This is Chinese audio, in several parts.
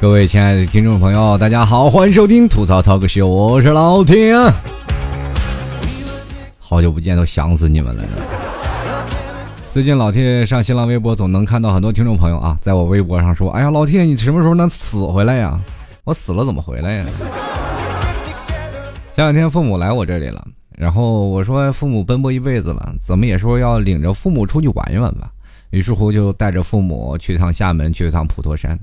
各位亲爱的听众朋友，大家好，欢迎收听吐槽 talk show，我是老铁。好久不见，都想死你们了。最近老铁上新浪微博，总能看到很多听众朋友啊，在我微博上说：“哎呀，老铁，你什么时候能死回来呀？我死了怎么回来呀？”前两天父母来我这里了，然后我说：“父母奔波一辈子了，怎么也说要领着父母出去玩一玩吧。”于是乎就带着父母去一趟厦门，去一趟普陀山。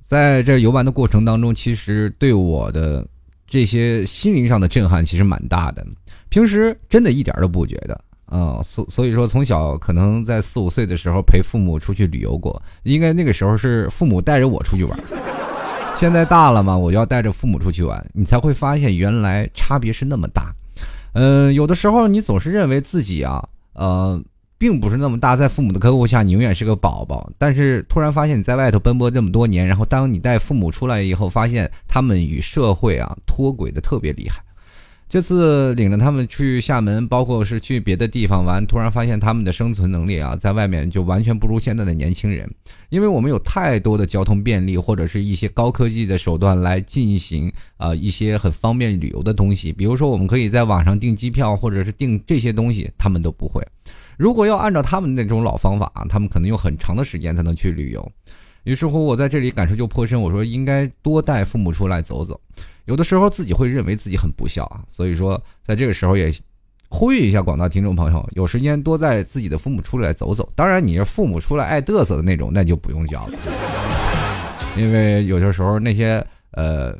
在这游玩的过程当中，其实对我的这些心灵上的震撼其实蛮大的。平时真的一点都不觉得嗯，所所以说从小可能在四五岁的时候陪父母出去旅游过，应该那个时候是父母带着我出去玩。现在大了嘛，我要带着父母出去玩，你才会发现原来差别是那么大。嗯，有的时候你总是认为自己啊，呃。并不是那么大，在父母的呵护下，你永远是个宝宝。但是突然发现你在外头奔波这么多年，然后当你带父母出来以后，发现他们与社会啊脱轨的特别厉害。这次领着他们去厦门，包括是去别的地方玩，突然发现他们的生存能力啊，在外面就完全不如现在的年轻人。因为我们有太多的交通便利，或者是一些高科技的手段来进行啊一些很方便旅游的东西。比如说，我们可以在网上订机票，或者是订这些东西，他们都不会。如果要按照他们那种老方法他们可能用很长的时间才能去旅游。于是乎，我在这里感受就颇深。我说应该多带父母出来走走。有的时候自己会认为自己很不孝啊，所以说在这个时候也呼吁一下广大听众朋友，有时间多带自己的父母出来走走。当然，你是父母出来爱嘚瑟的那种，那就不用教了。因为有的时候那些呃，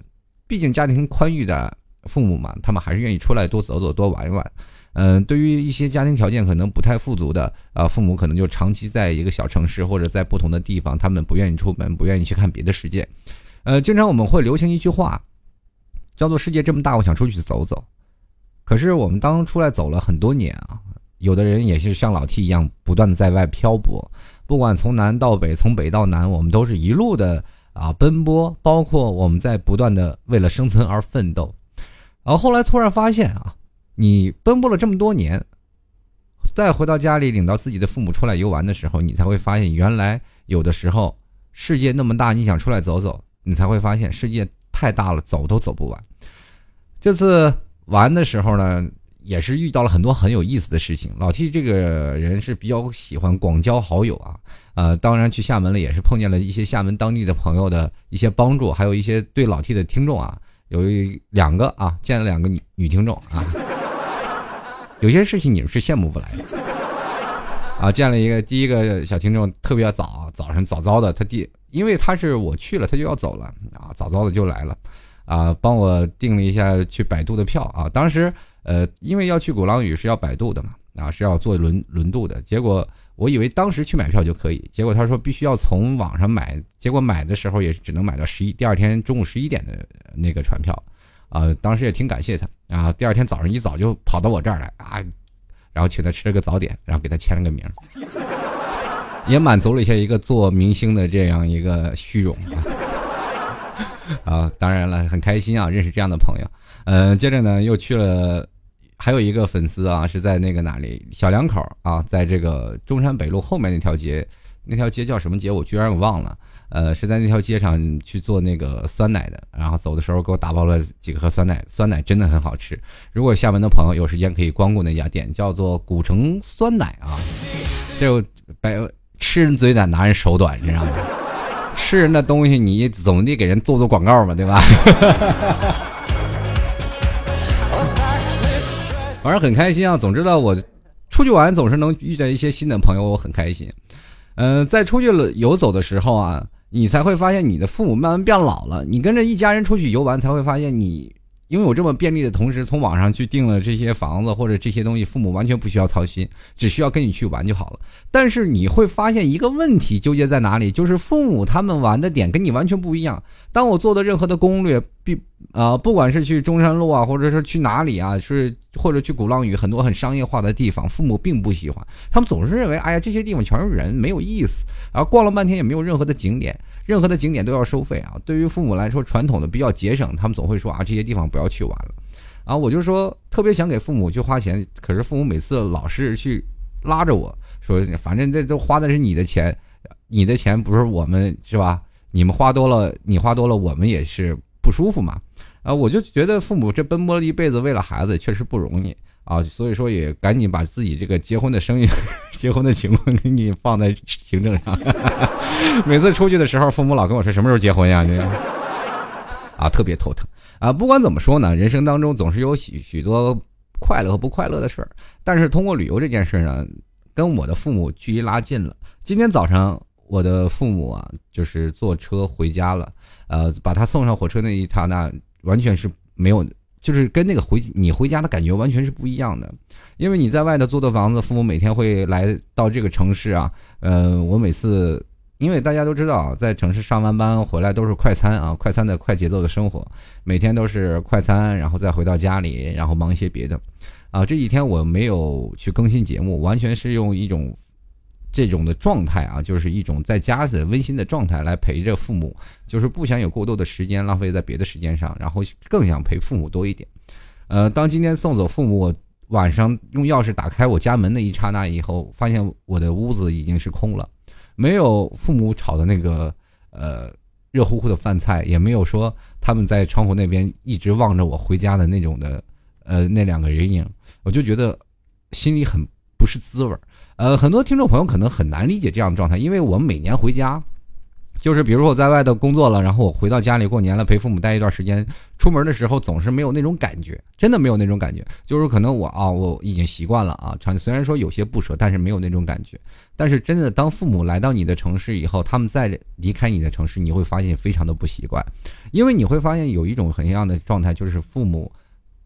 毕竟家庭宽裕的父母嘛，他们还是愿意出来多走走、多玩一玩。嗯，对于一些家庭条件可能不太富足的啊，父母可能就长期在一个小城市或者在不同的地方，他们不愿意出门，不愿意去看别的世界。呃，经常我们会流行一句话，叫做“世界这么大，我想出去走走”。可是我们当出来走了很多年啊，有的人也是像老 T 一样，不断的在外漂泊，不管从南到北，从北到南，我们都是一路的啊奔波，包括我们在不断的为了生存而奋斗。然后后来突然发现啊。你奔波了这么多年，再回到家里领到自己的父母出来游玩的时候，你才会发现，原来有的时候世界那么大，你想出来走走，你才会发现世界太大了，走都走不完。这次玩的时候呢，也是遇到了很多很有意思的事情。老 T 这个人是比较喜欢广交好友啊，呃，当然去厦门了，也是碰见了一些厦门当地的朋友的一些帮助，还有一些对老 T 的听众啊，有两个啊，见了两个女女听众啊。有些事情你们是羡慕不来的，啊！见了一个第一个小听众特别早，早上早早的，他第因为他是我去了，他就要走了啊，早早的就来了，啊，帮我订了一下去摆渡的票啊。当时呃，因为要去鼓浪屿是要摆渡的嘛，啊，是要坐轮轮渡的。结果我以为当时去买票就可以，结果他说必须要从网上买，结果买的时候也只能买到十一第二天中午十一点的那个船票。啊，当时也挺感谢他啊。第二天早上一早就跑到我这儿来啊，然后请他吃了个早点，然后给他签了个名，也满足了一下一个做明星的这样一个虚荣啊。当然了，很开心啊，认识这样的朋友。嗯，接着呢又去了，还有一个粉丝啊是在那个哪里小两口啊，在这个中山北路后面那条街，那条街叫什么街？我居然给忘了。呃，是在那条街上去做那个酸奶的，然后走的时候给我打包了几个盒酸奶，酸奶真的很好吃。如果厦门的朋友有时间可以光顾那家店，叫做古城酸奶啊。这白吃人嘴短，拿人手短，你知道吗？吃人的东西你总得给人做做广告嘛，对吧？反正很开心啊，总之呢我出去玩总是能遇见一些新的朋友，我很开心。嗯，在出去了游走的时候啊。你才会发现你的父母慢慢变老了。你跟着一家人出去游玩，才会发现你拥有这么便利的同时，从网上去订了这些房子或者这些东西，父母完全不需要操心，只需要跟你去玩就好了。但是你会发现一个问题纠结在哪里，就是父母他们玩的点跟你完全不一样。当我做的任何的攻略，必啊，不管是去中山路啊，或者是去哪里啊，是或者去鼓浪屿，很多很商业化的地方，父母并不喜欢，他们总是认为，哎呀，这些地方全是人，没有意思，然后逛了半天也没有任何的景点，任何的景点都要收费啊。对于父母来说，传统的比较节省，他们总会说啊，这些地方不要去玩了。啊，我就说特别想给父母去花钱，可是父母每次老是去拉着我说，反正这都花的是你的钱，你的钱不是我们是吧？你们花多了，你花多了，我们也是不舒服嘛。啊，我就觉得父母这奔波了一辈子为了孩子，确实不容易啊。所以说也赶紧把自己这个结婚的生意、结婚的情况给你放在行政上。每次出去的时候，父母老跟我说什么时候结婚呀？你啊，特别头疼。啊，不管怎么说呢，人生当中总是有许许多快乐和不快乐的事儿。但是通过旅游这件事呢，跟我的父母距离拉近了。今天早上，我的父母啊，就是坐车回家了。呃，把他送上火车那一刹那，完全是没有，就是跟那个回你回家的感觉完全是不一样的。因为你在外头租的房子，父母每天会来到这个城市啊。呃，我每次。因为大家都知道，在城市上完班回来都是快餐啊，快餐的快节奏的生活，每天都是快餐，然后再回到家里，然后忙一些别的，啊，这几天我没有去更新节目，完全是用一种这种的状态啊，就是一种在家的温馨的状态来陪着父母，就是不想有过多的时间浪费在别的时间上，然后更想陪父母多一点。呃，当今天送走父母，我晚上用钥匙打开我家门的一刹那以后，发现我的屋子已经是空了。没有父母炒的那个呃热乎乎的饭菜，也没有说他们在窗户那边一直望着我回家的那种的呃那两个人影，我就觉得心里很不是滋味儿。呃，很多听众朋友可能很难理解这样的状态，因为我们每年回家。就是比如我在外头工作了，然后我回到家里过年了，陪父母待一段时间，出门的时候总是没有那种感觉，真的没有那种感觉。就是可能我啊，我已经习惯了啊，常虽然说有些不舍，但是没有那种感觉。但是真的，当父母来到你的城市以后，他们再离开你的城市，你会发现非常的不习惯，因为你会发现有一种很样的状态，就是父母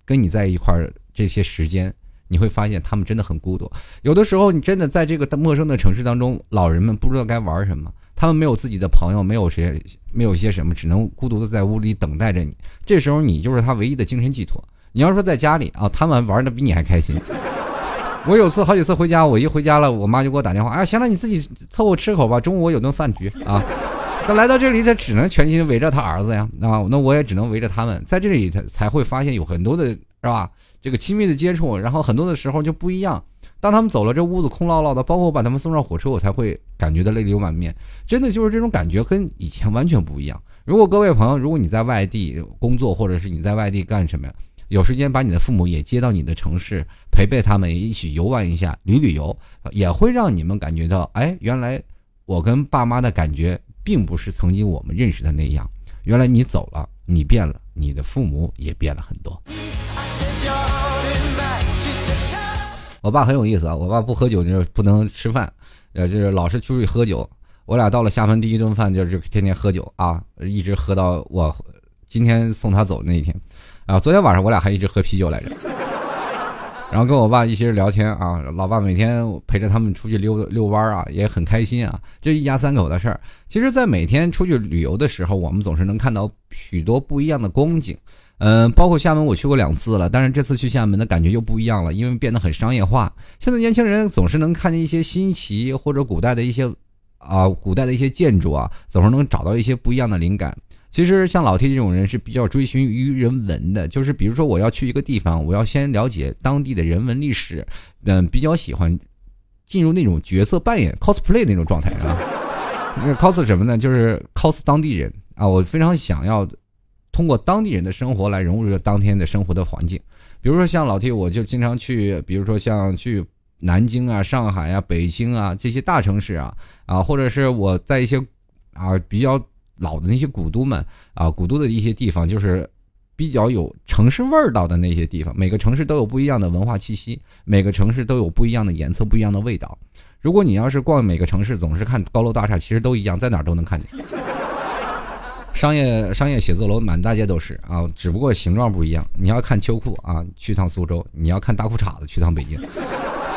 跟你在一块儿这些时间，你会发现他们真的很孤独。有的时候，你真的在这个陌生的城市当中，老人们不知道该玩什么。他们没有自己的朋友，没有谁，没有些什么，只能孤独的在屋里等待着你。这时候你就是他唯一的精神寄托。你要说在家里啊，他们玩的比你还开心。我有次好几次回家，我一回家了，我妈就给我打电话，哎，行了，你自己凑合吃口吧，中午我有顿饭局啊。那来到这里，他只能全心围着他儿子呀，啊，那我也只能围着他们，在这里才才会发现有很多的是吧？这个亲密的接触，然后很多的时候就不一样。当他们走了，这屋子空落落的，包括我把他们送上火车，我才会感觉到泪流满面。真的就是这种感觉，跟以前完全不一样。如果各位朋友，如果你在外地工作，或者是你在外地干什么呀，有时间把你的父母也接到你的城市，陪陪他们，一起游玩一下，旅旅游，也会让你们感觉到，哎，原来我跟爸妈的感觉，并不是曾经我们认识的那样。原来你走了，你变了，你的父母也变了很多。我爸很有意思啊，我爸不喝酒就是不能吃饭，呃，就是老是出去喝酒。我俩到了厦门第一顿饭就是天天喝酒啊，一直喝到我今天送他走那一天，啊，昨天晚上我俩还一直喝啤酒来着。然后跟我爸一起聊天啊，老爸每天陪着他们出去溜溜弯啊，也很开心啊。这一家三口的事儿，其实，在每天出去旅游的时候，我们总是能看到许多不一样的光景。嗯，包括厦门，我去过两次了，但是这次去厦门的感觉又不一样了，因为变得很商业化。现在年轻人总是能看见一些新奇或者古代的一些，啊，古代的一些建筑啊，总是能找到一些不一样的灵感。其实像老 T 这种人是比较追寻于人文的，就是比如说我要去一个地方，我要先了解当地的人文历史，嗯，比较喜欢进入那种角色扮演 cosplay 那种状态啊。cos 什么呢？就是 cos 当地人啊，我非常想要。通过当地人的生活来融入当天的生活的环境，比如说像老 T，我就经常去，比如说像去南京啊、上海啊、北京啊这些大城市啊，啊，或者是我在一些啊比较老的那些古都们啊，古都的一些地方，就是比较有城市味道的那些地方。每个城市都有不一样的文化气息，每个城市都有不一样的颜色、不一样的味道。如果你要是逛每个城市，总是看高楼大厦，其实都一样，在哪儿都能看见。商业商业写字楼满大街都是啊，只不过形状不一样。你要看秋裤啊，去趟苏州；你要看大裤衩子，去趟北京。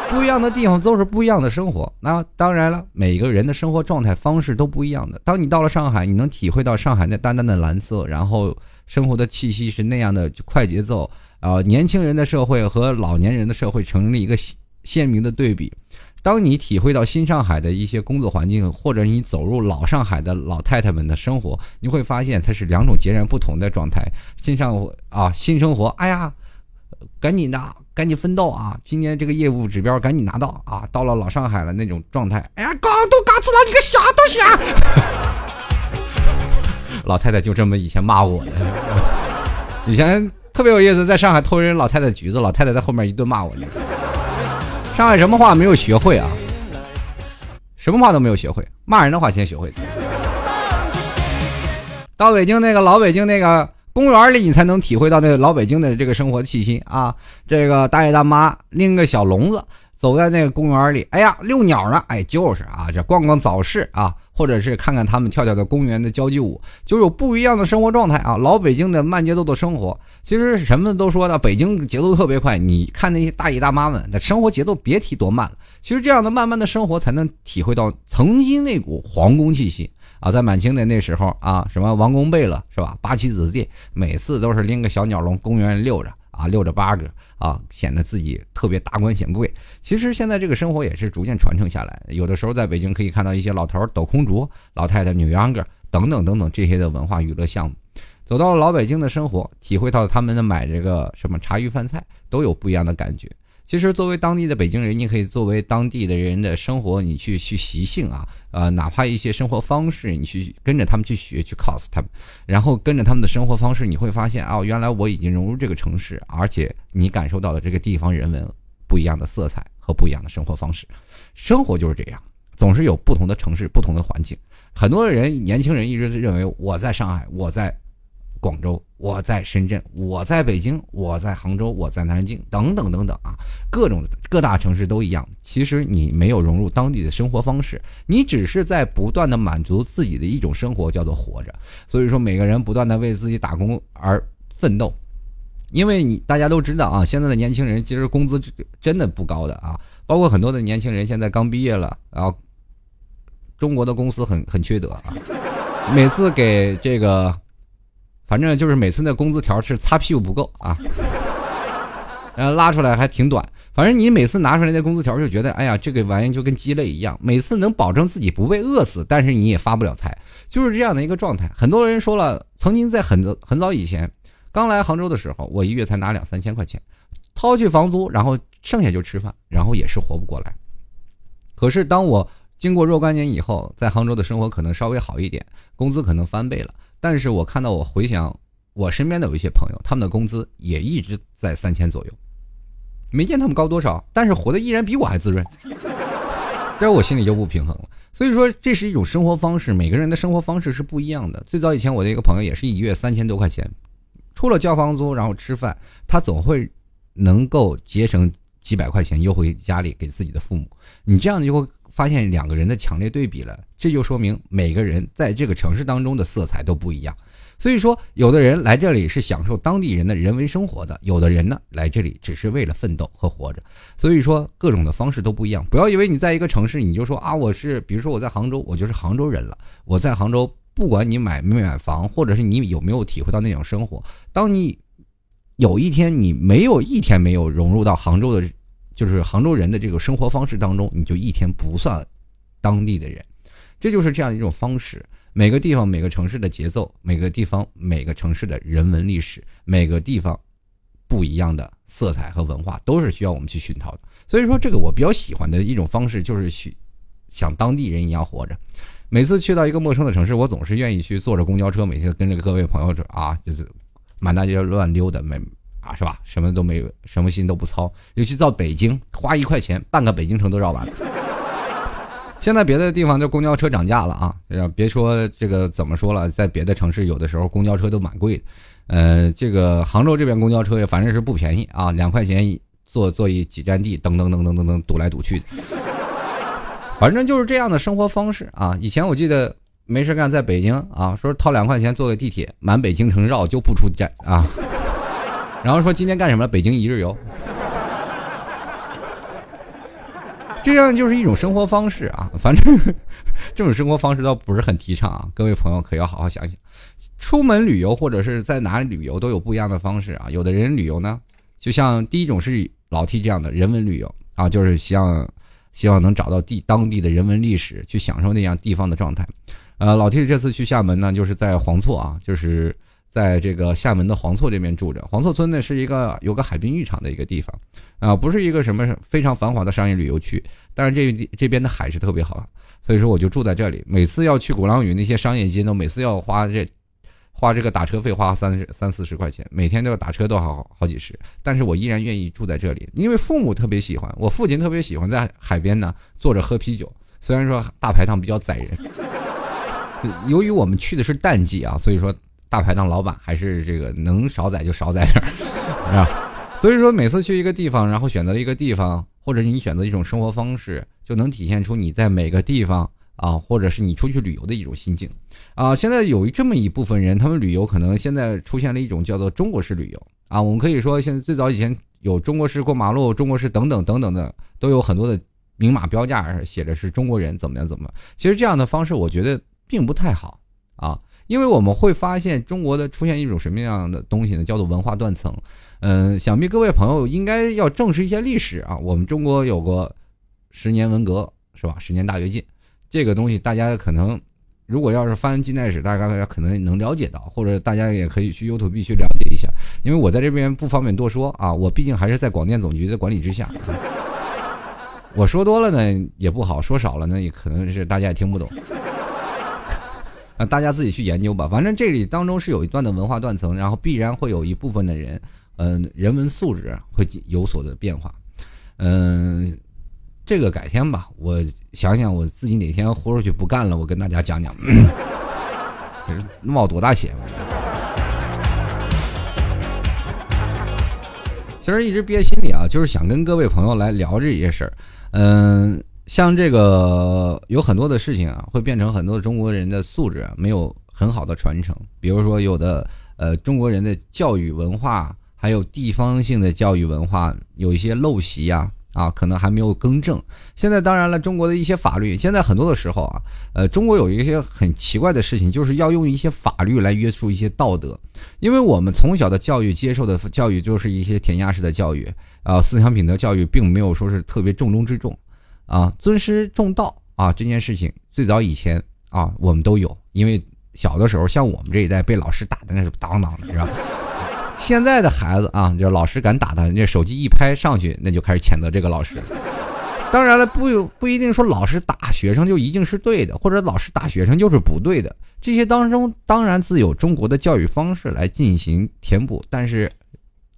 不一样的地方都是不一样的生活。那当然了，每个人的生活状态方式都不一样的。当你到了上海，你能体会到上海那淡淡的蓝色，然后生活的气息是那样的快节奏啊，年轻人的社会和老年人的社会成了一个鲜明的对比。当你体会到新上海的一些工作环境，或者你走入老上海的老太太们的生活，你会发现它是两种截然不同的状态。新上啊，新生活，哎呀，赶紧的，赶紧奋斗啊！今年这个业务指标赶紧拿到啊！到了老上海了那种状态，哎呀，刚都刚出来，你个啥东西啊！老太太就这么以前骂我的，以前特别有意思，在上海偷人老太太橘子，老太太在后面一顿骂我呢。上海什么话没有学会啊？什么话都没有学会，骂人的话先学会。到北京那个老北京那个公园里，你才能体会到那个老北京的这个生活的气息啊！这个大爷大妈拎个小笼子。走在那个公园里，哎呀，遛鸟呢，哎，就是啊，这逛逛早市啊，或者是看看他们跳跳的公园的交际舞，就有不一样的生活状态啊。老北京的慢节奏的生活，其实什么都说的，北京节奏特别快。你看那些大爷大妈们的生活节奏，别提多慢了。其实这样的慢慢的生活，才能体会到曾经那股皇宫气息啊。在满清的那时候啊，什么王公贝勒是吧？八旗子弟每次都是拎个小鸟笼，公园里溜着啊，遛着八个。啊，显得自己特别达官显贵。其实现在这个生活也是逐渐传承下来。有的时候在北京可以看到一些老头抖空竹，老太太扭秧歌等等等等这些的文化娱乐项目。走到了老北京的生活，体会到他们的买这个什么茶余饭菜，都有不一样的感觉。其实，作为当地的北京人，你可以作为当地的人的生活，你去去习性啊，呃，哪怕一些生活方式，你去跟着他们去学，去 cos 他们，然后跟着他们的生活方式，你会发现哦，原来我已经融入这个城市，而且你感受到了这个地方人文不一样的色彩和不一样的生活方式。生活就是这样，总是有不同的城市、不同的环境。很多人，年轻人一直认为我在上海，我在。广州，我在深圳，我在北京，我在杭州，我在南京，等等等等啊，各种各大城市都一样。其实你没有融入当地的生活方式，你只是在不断的满足自己的一种生活，叫做活着。所以说，每个人不断的为自己打工而奋斗，因为你大家都知道啊，现在的年轻人其实工资真的不高的啊，包括很多的年轻人现在刚毕业了，然后中国的公司很很缺德啊，每次给这个。反正就是每次那工资条是擦屁股不够啊，然 后拉出来还挺短。反正你每次拿出来那工资条就觉得，哎呀，这个玩意就跟鸡肋一样。每次能保证自己不被饿死，但是你也发不了财，就是这样的一个状态。很多人说了，曾经在很很早以前，刚来杭州的时候，我一月才拿两三千块钱，掏去房租，然后剩下就吃饭，然后也是活不过来。可是当我经过若干年以后，在杭州的生活可能稍微好一点，工资可能翻倍了。但是我看到，我回想我身边的有一些朋友，他们的工资也一直在三千左右，没见他们高多少，但是活得依然比我还滋润，这我心里就不平衡了。所以说，这是一种生活方式，每个人的生活方式是不一样的。最早以前，我的一个朋友也是一月三千多块钱，除了交房租，然后吃饭，他总会能够节省几百块钱，邮回家里给自己的父母。你这样就会。发现两个人的强烈对比了，这就说明每个人在这个城市当中的色彩都不一样。所以说，有的人来这里是享受当地人的人文生活的，有的人呢来这里只是为了奋斗和活着。所以说，各种的方式都不一样。不要以为你在一个城市，你就说啊，我是，比如说我在杭州，我就是杭州人了。我在杭州，不管你买没买房，或者是你有没有体会到那种生活，当你有一天你没有一天没有融入到杭州的。就是杭州人的这个生活方式当中，你就一天不算当地的人，这就是这样一种方式。每个地方、每个城市的节奏，每个地方、每个城市的人文历史，每个地方不一样的色彩和文化，都是需要我们去熏陶的。所以说，这个我比较喜欢的一种方式，就是去像当地人一样活着。每次去到一个陌生的城市，我总是愿意去坐着公交车，每天跟着各位朋友啊，就是满大街乱溜达，每。是吧？什么都没有，什么心都不操。尤其到北京，花一块钱，半个北京城都绕完了。现在别的地方就公交车涨价了啊！别说这个怎么说了，在别的城市有的时候公交车都蛮贵的。呃，这个杭州这边公交车也反正是不便宜啊，两块钱坐坐一几站地，噔噔噔噔噔噔堵来堵去的。反正就是这样的生活方式啊！以前我记得没事干，在北京啊，说掏两块钱坐个地铁，满北京城绕就不出站啊。然后说今天干什么？北京一日游。这样就是一种生活方式啊。反正 这种生活方式倒不是很提倡啊，各位朋友可要好好想想。出门旅游或者是在哪里旅游都有不一样的方式啊。有的人旅游呢，就像第一种是老 T 这样的人文旅游啊，就是希望希望能找到地当地的人文历史，去享受那样地方的状态。呃，老 T 这次去厦门呢，就是在黄厝啊，就是在这个厦门的黄厝这边住着。黄厝村呢是一个有个海滨浴场的一个地方，啊，不是一个什么非常繁华的商业旅游区，但是这这边的海是特别好，所以说我就住在这里。每次要去鼓浪屿那些商业街，呢每次要花这花这个打车费，花三三四十块钱，每天都要打车都好好几十。但是我依然愿意住在这里，因为父母特别喜欢，我父亲特别喜欢在海边呢坐着喝啤酒。虽然说大排档比较宰人。由于我们去的是淡季啊，所以说大排档老板还是这个能少宰就少宰点儿，是 吧？所以说每次去一个地方，然后选择了一个地方，或者你选择一种生活方式，就能体现出你在每个地方啊，或者是你出去旅游的一种心境啊。现在有这么一部分人，他们旅游可能现在出现了一种叫做中国式旅游啊。我们可以说，现在最早以前有中国式过马路、中国式等等等等的，都有很多的明码标价写着是中国人怎么样怎么。其实这样的方式，我觉得。并不太好啊，因为我们会发现中国的出现一种什么样的东西呢？叫做文化断层。嗯，想必各位朋友应该要正视一些历史啊。我们中国有个十年文革是吧？十年大跃进，这个东西大家可能如果要是翻近代史，大家可能能了解到，或者大家也可以去 YouTube 去了解一下。因为我在这边不方便多说啊，我毕竟还是在广电总局的管理之下。我说多了呢也不好，说少了呢也可能是大家也听不懂。那大家自己去研究吧，反正这里当中是有一段的文化断层，然后必然会有一部分的人，嗯，人文素质会有所的变化，嗯，这个改天吧，我想想我自己哪天豁出去不干了，我跟大家讲讲，冒多大险？其实一直憋心里啊，就是想跟各位朋友来聊这些事儿，嗯。像这个有很多的事情啊，会变成很多中国人的素质没有很好的传承。比如说，有的呃中国人的教育文化，还有地方性的教育文化，有一些陋习呀，啊，可能还没有更正。现在当然了，中国的一些法律，现在很多的时候啊，呃，中国有一些很奇怪的事情，就是要用一些法律来约束一些道德。因为我们从小的教育接受的教育就是一些填鸭式的教育啊，思想品德教育并没有说是特别重中之重。啊，尊师重道啊，这件事情最早以前啊，我们都有，因为小的时候，像我们这一代被老师打的那是当当的，是吧？现在的孩子啊，就老师敢打他，那手机一拍上去，那就开始谴责这个老师。当然了，不不一定说老师打学生就一定是对的，或者老师打学生就是不对的。这些当中当然自有中国的教育方式来进行填补，但是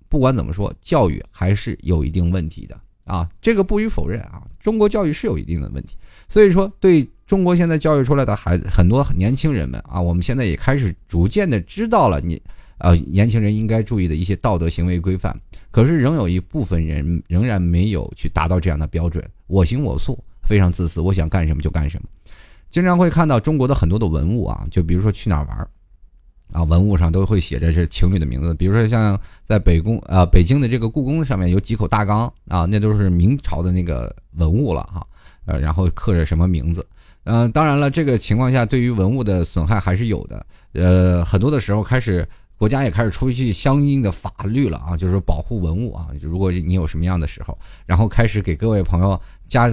不管怎么说，教育还是有一定问题的。啊，这个不予否认啊，中国教育是有一定的问题，所以说对中国现在教育出来的孩子，很多年轻人们啊，我们现在也开始逐渐的知道了你，呃，年轻人应该注意的一些道德行为规范，可是仍有一部分人仍然没有去达到这样的标准，我行我素，非常自私，我想干什么就干什么，经常会看到中国的很多的文物啊，就比如说去哪儿玩。啊，文物上都会写着是情侣的名字，比如说像在北宫啊，北京的这个故宫上面有几口大缸啊，那都是明朝的那个文物了哈，呃，然后刻着什么名字，嗯，当然了，这个情况下对于文物的损害还是有的，呃，很多的时候开始国家也开始出去相应的法律了啊，就是保护文物啊，如果你有什么样的时候，然后开始给各位朋友加。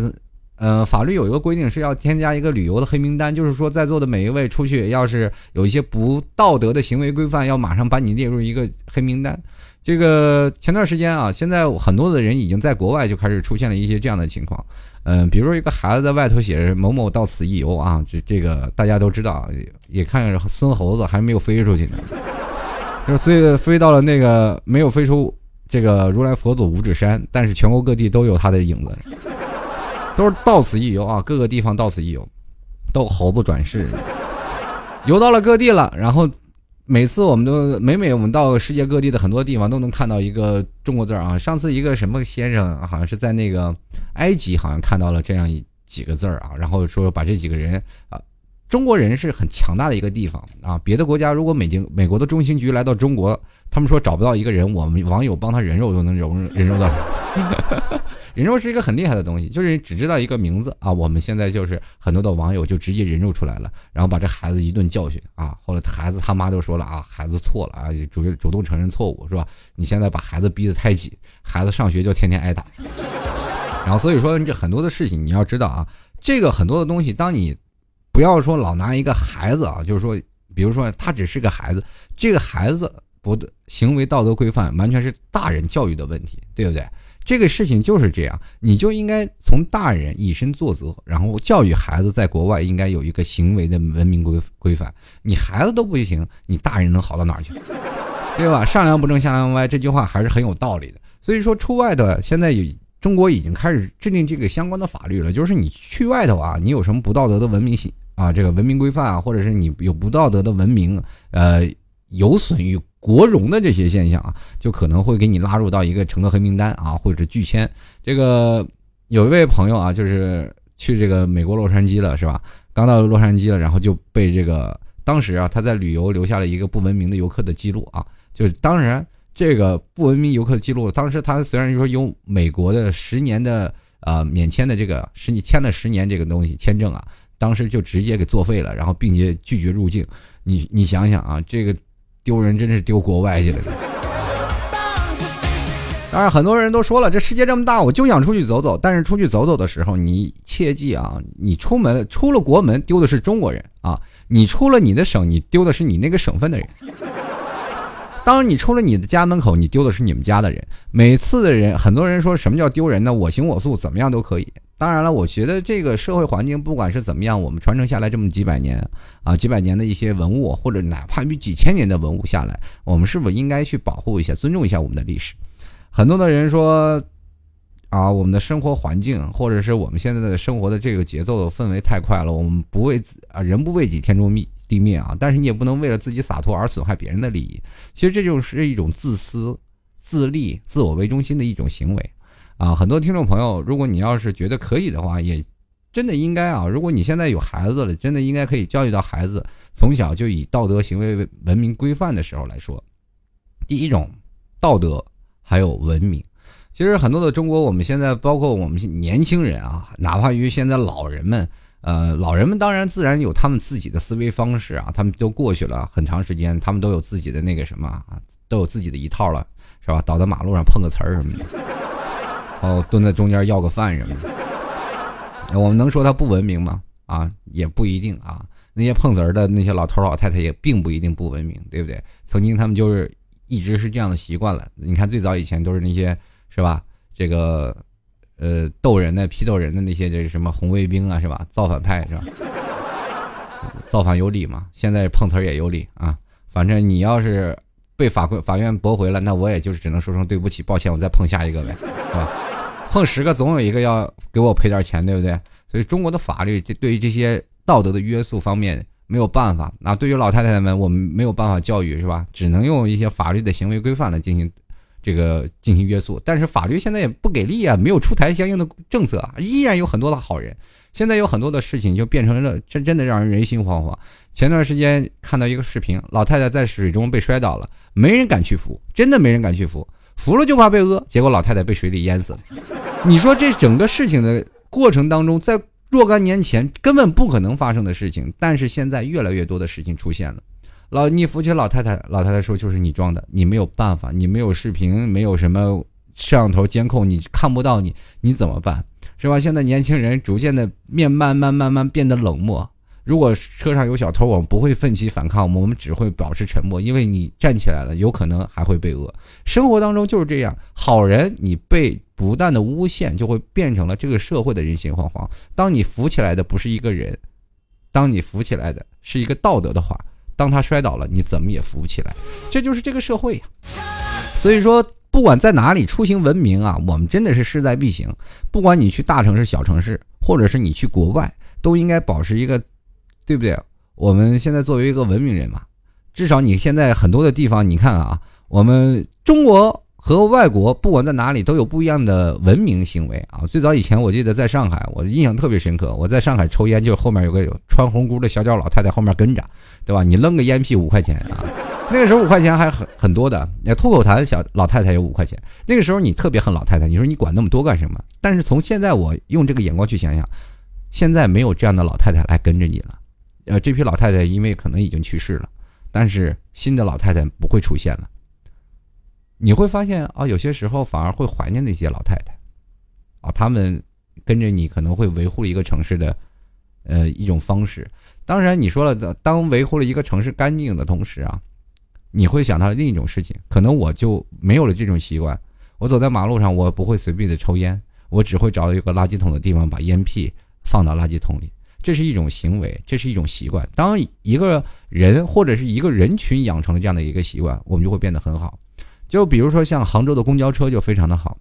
呃，法律有一个规定是要添加一个旅游的黑名单，就是说在座的每一位出去，要是有一些不道德的行为规范，要马上把你列入一个黑名单。这个前段时间啊，现在很多的人已经在国外就开始出现了一些这样的情况。嗯，比如说一个孩子在外头写着“某某到此一游”啊，这这个大家都知道，也看孙猴子还没有飞出去呢，就是所以飞到了那个没有飞出这个如来佛祖五指山，但是全国各地都有他的影子。都是到此一游啊，各个地方到此一游，都猴子转世，游到了各地了。然后每次我们都每每我们到世界各地的很多地方都能看到一个中国字啊。上次一个什么先生好像是在那个埃及，好像看到了这样一几个字啊，然后说把这几个人啊，中国人是很强大的一个地方啊。别的国家如果美经美国的中情局来到中国，他们说找不到一个人，我们网友帮他人肉都能人 人肉到。人肉是一个很厉害的东西，就是只知道一个名字啊。我们现在就是很多的网友就直接人肉出来了，然后把这孩子一顿教训啊。后来孩子他妈就说了啊，孩子错了啊，主主动承认错误是吧？你现在把孩子逼得太紧，孩子上学就天天挨打。然后所以说这很多的事情你要知道啊，这个很多的东西，当你不要说老拿一个孩子啊，就是说，比如说他只是个孩子，这个孩子不的行为道德规范完全是大人教育的问题，对不对？这个事情就是这样，你就应该从大人以身作则，然后教育孩子，在国外应该有一个行为的文明规规范。你孩子都不行，你大人能好到哪儿去？对吧？上梁不正下梁歪，这句话还是很有道理的。所以说，出外的现在有中国已经开始制定这个相关的法律了，就是你去外头啊，你有什么不道德的文明性啊，这个文明规范啊，或者是你有不道德的文明，呃，有损于。国荣的这些现象啊，就可能会给你拉入到一个乘客黑名单啊，或者是拒签。这个有一位朋友啊，就是去这个美国洛杉矶了，是吧？刚到洛杉矶了，然后就被这个当时啊，他在旅游留下了一个不文明的游客的记录啊。就是当然这个不文明游客的记录，当时他虽然说有美国的十年的啊免签的这个十你签了十年这个东西签证啊，当时就直接给作废了，然后并且拒绝入境。你你想想啊，这个。丢人真是丢国外去了。当然，很多人都说了，这世界这么大，我就想出去走走。但是出去走走的时候，你切记啊，你出门出了国门，丢的是中国人啊；你出了你的省，你丢的是你那个省份的人。当，你出了你的家门口，你丢的是你们家的人。每次的人，很多人说什么叫丢人呢？我行我素，怎么样都可以。当然了，我觉得这个社会环境不管是怎么样，我们传承下来这么几百年啊，几百年的一些文物，或者哪怕于几千年的文物下来，我们是否应该去保护一下、尊重一下我们的历史？很多的人说，啊，我们的生活环境，或者是我们现在的生活的这个节奏氛围太快了，我们不为啊人不为己，天诛灭地灭啊！但是你也不能为了自己洒脱而损害别人的利益。其实这就是一种自私、自利、自我为中心的一种行为。啊，很多听众朋友，如果你要是觉得可以的话，也真的应该啊。如果你现在有孩子了，真的应该可以教育到孩子，从小就以道德行为为文明规范的时候来说。第一种，道德还有文明。其实很多的中国，我们现在包括我们年轻人啊，哪怕于现在老人们，呃，老人们当然自然有他们自己的思维方式啊，他们都过去了很长时间，他们都有自己的那个什么啊，都有自己的一套了，是吧？倒在马路上碰个瓷儿什么的。哦，蹲在中间要个饭什么的，我们能说他不文明吗？啊，也不一定啊。那些碰瓷儿的那些老头老太太也并不一定不文明，对不对？曾经他们就是一直是这样的习惯了。你看最早以前都是那些是吧？这个呃斗人的批斗人的那些这什么红卫兵啊是吧？造反派是吧？造反有理嘛？现在碰瓷儿也有理啊。反正你要是。被法官法院驳回了，那我也就是只能说声对不起，抱歉，我再碰下一个呗，是吧？碰十个总有一个要给我赔点钱，对不对？所以中国的法律这对于这些道德的约束方面没有办法。那对于老太太们，我们没有办法教育，是吧？只能用一些法律的行为规范来进行这个进行约束。但是法律现在也不给力啊，没有出台相应的政策，依然有很多的好人。现在有很多的事情就变成了真真的让人人心惶惶。前段时间看到一个视频，老太太在水中被摔倒了，没人敢去扶，真的没人敢去扶，扶了就怕被讹，结果老太太被水里淹死了。你说这整个事情的过程当中，在若干年前根本不可能发生的事情，但是现在越来越多的事情出现了。老你扶起老太太，老太太说就是你装的，你没有办法，你没有视频，没有什么摄像头监控，你看不到你，你怎么办？是吧？现在年轻人逐渐的面慢慢慢慢变得冷漠。如果车上有小偷，我们不会奋起反抗，我们只会保持沉默，因为你站起来了，有可能还会被讹。生活当中就是这样，好人你被不断的诬陷，就会变成了这个社会的人心惶惶。当你扶起来的不是一个人，当你扶起来的是一个道德的话，当他摔倒了，你怎么也扶不起来。这就是这个社会呀。所以说。不管在哪里出行文明啊，我们真的是势在必行。不管你去大城市、小城市，或者是你去国外，都应该保持一个，对不对？我们现在作为一个文明人嘛，至少你现在很多的地方，你看啊，我们中国和外国，不管在哪里都有不一样的文明行为啊。最早以前，我记得在上海，我印象特别深刻。我在上海抽烟，就后面有个有穿红箍的小脚老太太后面跟着，对吧？你扔个烟屁五块钱啊。那个时候五块钱还很很多的，那吐口痰小老太太有五块钱。那个时候你特别恨老太太，你说你管那么多干什么？但是从现在我用这个眼光去想想，现在没有这样的老太太来跟着你了。呃，这批老太太因为可能已经去世了，但是新的老太太不会出现了。你会发现啊，有些时候反而会怀念那些老太太，啊，他们跟着你可能会维护一个城市的，呃，一种方式。当然，你说了，当维护了一个城市干净的同时啊，你会想到另一种事情，可能我就没有了这种习惯。我走在马路上，我不会随便的抽烟，我只会找一个垃圾桶的地方把烟屁放到垃圾桶里。这是一种行为，这是一种习惯。当一个人或者是一个人群养成了这样的一个习惯，我们就会变得很好。就比如说像杭州的公交车就非常的好，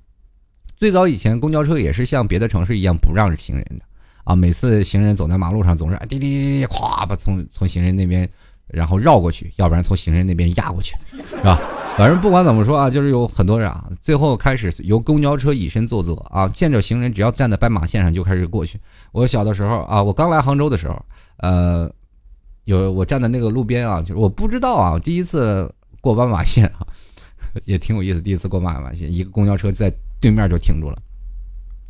最早以前公交车也是像别的城市一样不让行人的啊，每次行人走在马路上总是滴滴滴滴咵把从从行人那边然后绕过去，要不然从行人那边压过去，是吧？反正不管怎么说啊，就是有很多人啊，最后开始由公交车以身作则啊，见着行人只要站在斑马线上就开始过去。我小的时候啊，我刚来杭州的时候，呃，有我站在那个路边啊，就是我不知道啊，第一次过斑马线啊。也挺有意思，第一次过斑马线，一个公交车在对面就停住了，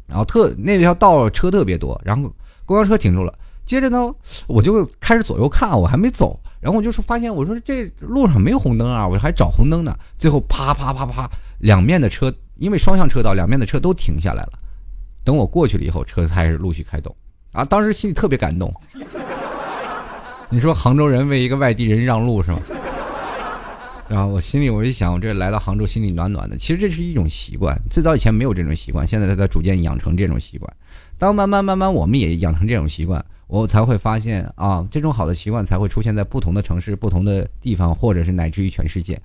然后特那条道车特别多，然后公交车停住了，接着呢，我就开始左右看，我还没走，然后我就说发现我说这路上没有红灯啊，我还找红灯呢，最后啪啪啪啪，两面的车因为双向车道，两面的车都停下来了，等我过去了以后，车开始陆续开动，啊，当时心里特别感动，你说杭州人为一个外地人让路是吗？然后我心里我一想，我这来到杭州心里暖暖的。其实这是一种习惯，最早以前没有这种习惯，现在在逐渐养成这种习惯。当慢慢慢慢我们也养成这种习惯，我才会发现啊，这种好的习惯才会出现在不同的城市、不同的地方，或者是乃至于全世界。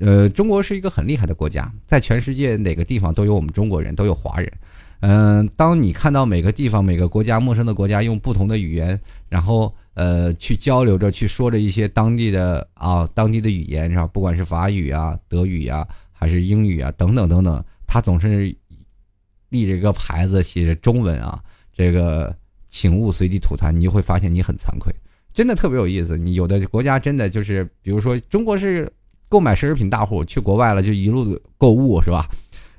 呃，中国是一个很厉害的国家，在全世界哪个地方都有我们中国人，都有华人。嗯，当你看到每个地方、每个国家、陌生的国家用不同的语言，然后。呃，去交流着，去说着一些当地的啊，当地的语言是吧？不管是法语啊、德语啊，还是英语啊，等等等等，他总是立着一个牌子，写着中文啊，这个请勿随地吐痰，你就会发现你很惭愧，真的特别有意思。你有的国家真的就是，比如说中国是购买奢侈品大户，去国外了就一路购物是吧？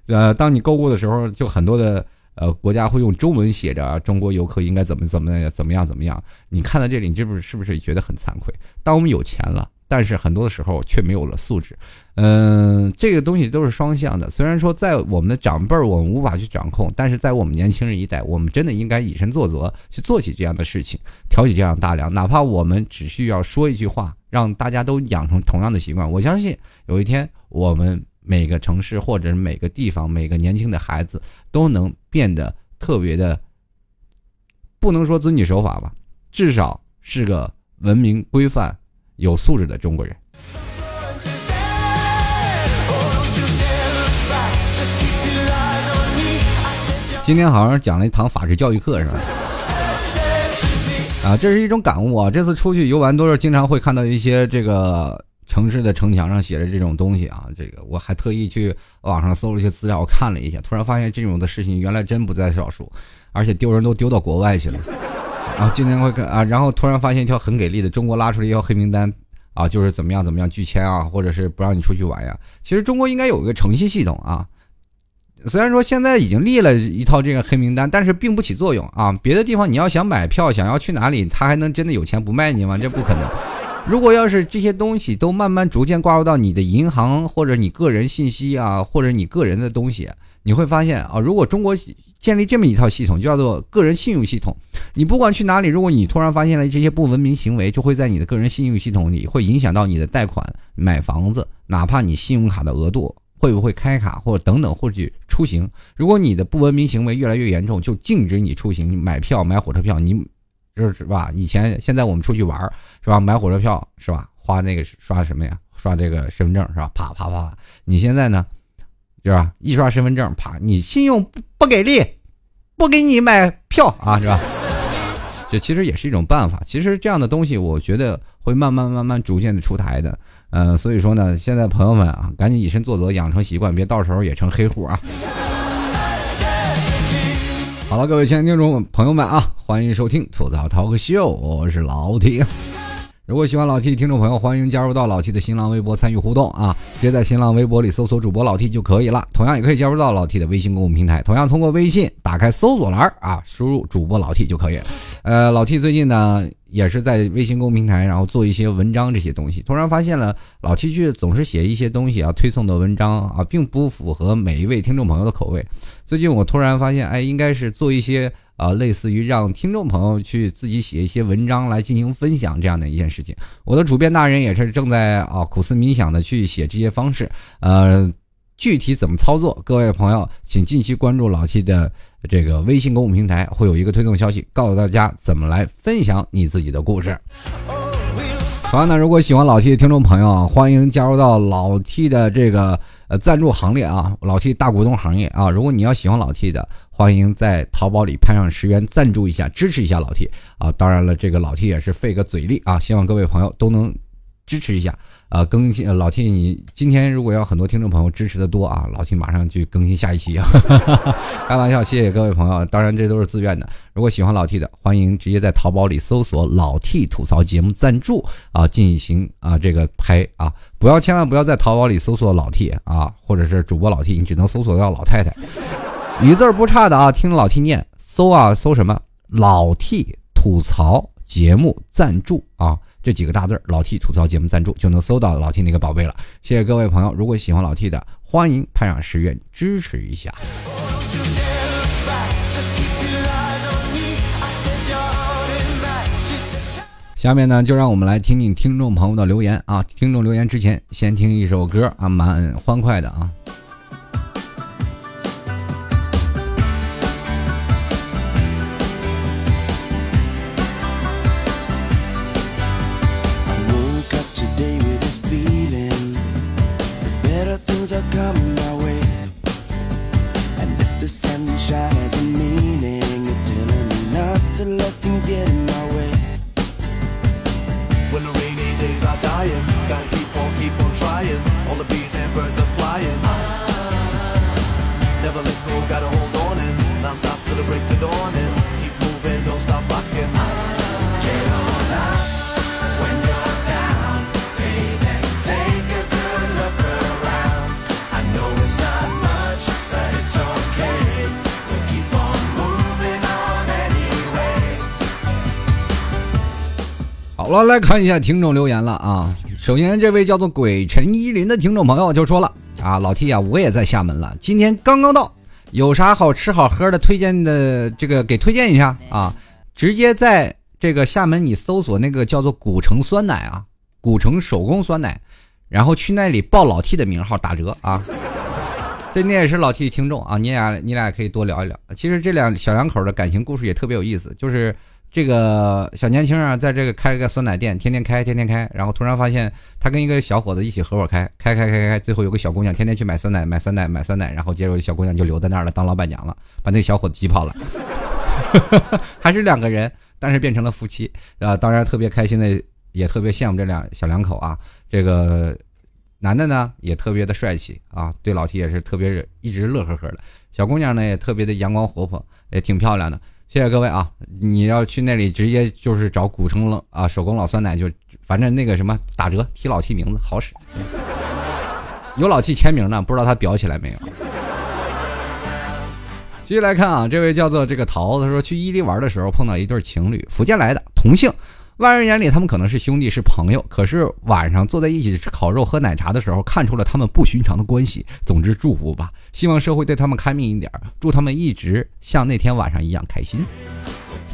呃，当你购物的时候，就很多的。呃，国家会用中文写着中国游客应该怎么怎么怎么样怎么样？你看到这里，你是不是是不是觉得很惭愧？当我们有钱了，但是很多的时候却没有了素质。嗯，这个东西都是双向的。虽然说在我们的长辈儿，我们无法去掌控，但是在我们年轻人一代，我们真的应该以身作则，去做起这样的事情，挑起这样大梁。哪怕我们只需要说一句话，让大家都养成同样的习惯，我相信有一天我们。每个城市或者是每个地方，每个年轻的孩子都能变得特别的，不能说遵纪守法吧，至少是个文明规范、有素质的中国人。今天好像讲了一堂法制教育课是吧？啊，这是一种感悟啊！这次出去游玩都是经常会看到一些这个。城市的城墙上写着这种东西啊，这个我还特意去网上搜了一些资料，看了一下，突然发现这种的事情原来真不在少数，而且丢人都丢到国外去了。然后今天会看啊，然后突然发现一条很给力的，中国拉出了一条黑名单啊，就是怎么样怎么样拒签啊，或者是不让你出去玩呀。其实中国应该有一个诚信系统啊，虽然说现在已经立了一套这个黑名单，但是并不起作用啊。别的地方你要想买票，想要去哪里，他还能真的有钱不卖你吗？这不可能。如果要是这些东西都慢慢逐渐挂入到你的银行或者你个人信息啊，或者你个人的东西，你会发现啊，如果中国建立这么一套系统，叫做个人信用系统，你不管去哪里，如果你突然发现了这些不文明行为，就会在你的个人信用系统里会影响到你的贷款、买房子，哪怕你信用卡的额度会不会开卡或者等等，或者出行，如果你的不文明行为越来越严重，就禁止你出行、买票、买火车票，你。就是吧，以前现在我们出去玩是吧？买火车票是吧？花那个刷什么呀？刷这个身份证是吧？啪啪啪！你现在呢，是吧？一刷身份证，啪！你信用不不给力，不给你买票啊，是吧？这其实也是一种办法。其实这样的东西，我觉得会慢慢慢慢逐渐的出台的。嗯，所以说呢，现在朋友们啊，赶紧以身作则，养成习惯，别到时候也成黑户啊。好了，各位亲爱的听众朋友们啊，欢迎收听吐槽涛哥秀，我是老铁。如果喜欢老 T 的听众朋友，欢迎加入到老 T 的新浪微博参与互动啊！直接在新浪微博里搜索主播老 T 就可以了。同样也可以加入到老 T 的微信公众平台，同样通过微信打开搜索栏啊，输入主播老 T 就可以。呃，老 T 最近呢也是在微信公众平台，然后做一些文章这些东西。突然发现了老 T 去总是写一些东西啊，推送的文章啊，并不符合每一位听众朋友的口味。最近我突然发现，哎，应该是做一些。啊，类似于让听众朋友去自己写一些文章来进行分享这样的一件事情，我的主编大人也是正在啊苦思冥想的去写这些方式，呃，具体怎么操作，各位朋友请近期关注老 T 的这个微信公众平台，会有一个推送消息告诉大家怎么来分享你自己的故事。同样呢，如果喜欢老 T 的听众朋友，欢迎加入到老 T 的这个呃赞助行列啊，老 T 大股东行业啊，如果你要喜欢老 T 的。欢迎在淘宝里拍上十元赞助一下，支持一下老 T 啊！当然了，这个老 T 也是费个嘴力啊，希望各位朋友都能支持一下啊！更新老 T，你今天如果要很多听众朋友支持的多啊，老 T 马上去更新下一期啊！开玩笑，谢谢各位朋友，当然这都是自愿的。如果喜欢老 T 的，欢迎直接在淘宝里搜索“老 T 吐槽节目赞助”啊，进行啊这个拍啊！不要千万不要在淘宝里搜索老 T 啊，或者是主播老 T，你只能搜索到老太太。语字不差的啊，听老 T 念，搜啊搜什么？老 T 吐槽节目赞助啊，这几个大字老 T 吐槽节目赞助就能搜到老 T 那个宝贝了。谢谢各位朋友，如果喜欢老 T 的，欢迎拍上十元支持一下。下面呢，就让我们来听听听众朋友的留言啊。听众留言之前，先听一首歌啊，蛮欢快的啊。好了，来看一下听众留言了啊。首先，这位叫做鬼陈依林的听众朋友就说了啊，老 T 啊，我也在厦门了，今天刚刚到，有啥好吃好喝的推荐的，这个给推荐一下啊。直接在这个厦门你搜索那个叫做古城酸奶啊，古城手工酸奶，然后去那里报老 T 的名号打折啊。这你也是老 T 的听众啊，你俩你俩可以多聊一聊。其实这两小两口的感情故事也特别有意思，就是。这个小年轻啊，在这个开了个酸奶店，天天开，天天开，然后突然发现他跟一个小伙子一起合伙开，开开开开，最后有个小姑娘天天去买酸奶，买酸奶，买酸奶，然后结果小姑娘就留在那儿了，当老板娘了，把那小伙子挤跑了，还是两个人，但是变成了夫妻啊，当然特别开心的，也特别羡慕这两小两口啊，这个男的呢也特别的帅气啊，对老 T 也是特别一直乐呵呵的，小姑娘呢也特别的阳光活泼，也挺漂亮的。谢谢各位啊！你要去那里直接就是找古城了啊，手工老酸奶就反正那个什么打折，提老七名字好使，有老七签名呢，不知道他裱起来没有。继续来看啊，这位叫做这个桃子说，去伊犁玩的时候碰到一对情侣，福建来的同性。外人眼里，他们可能是兄弟，是朋友。可是晚上坐在一起吃烤肉、喝奶茶的时候，看出了他们不寻常的关系。总之，祝福吧，希望社会对他们开明一点，祝他们一直像那天晚上一样开心。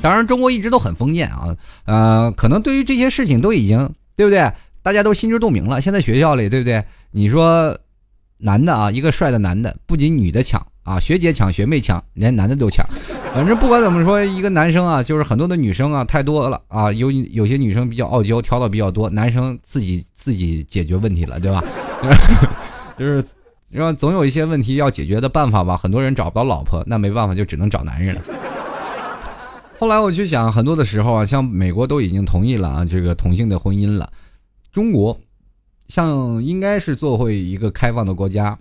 当然，中国一直都很封建啊，呃，可能对于这些事情都已经对不对？大家都心知肚明了。现在学校里，对不对？你说男的啊，一个帅的男的，不仅女的抢。啊，学姐抢，学妹抢，连男的都抢。反正不管怎么说，一个男生啊，就是很多的女生啊，太多了啊。有有些女生比较傲娇，挑的比较多，男生自己自己解决问题了，对吧？就是，然后总有一些问题要解决的办法吧。很多人找不到老婆，那没办法，就只能找男人了。后来我就想，很多的时候啊，像美国都已经同意了啊，这个同性的婚姻了。中国，像应该是做回一个开放的国家。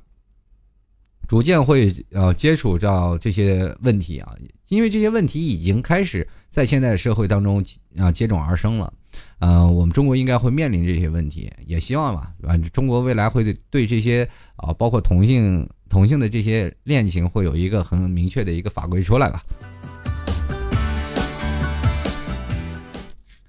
逐渐会呃接触到这些问题啊，因为这些问题已经开始在现在的社会当中啊接踵而生了。呃，我们中国应该会面临这些问题，也希望吧，啊，中国未来会对对这些啊，包括同性同性的这些恋情，会有一个很明确的一个法规出来吧。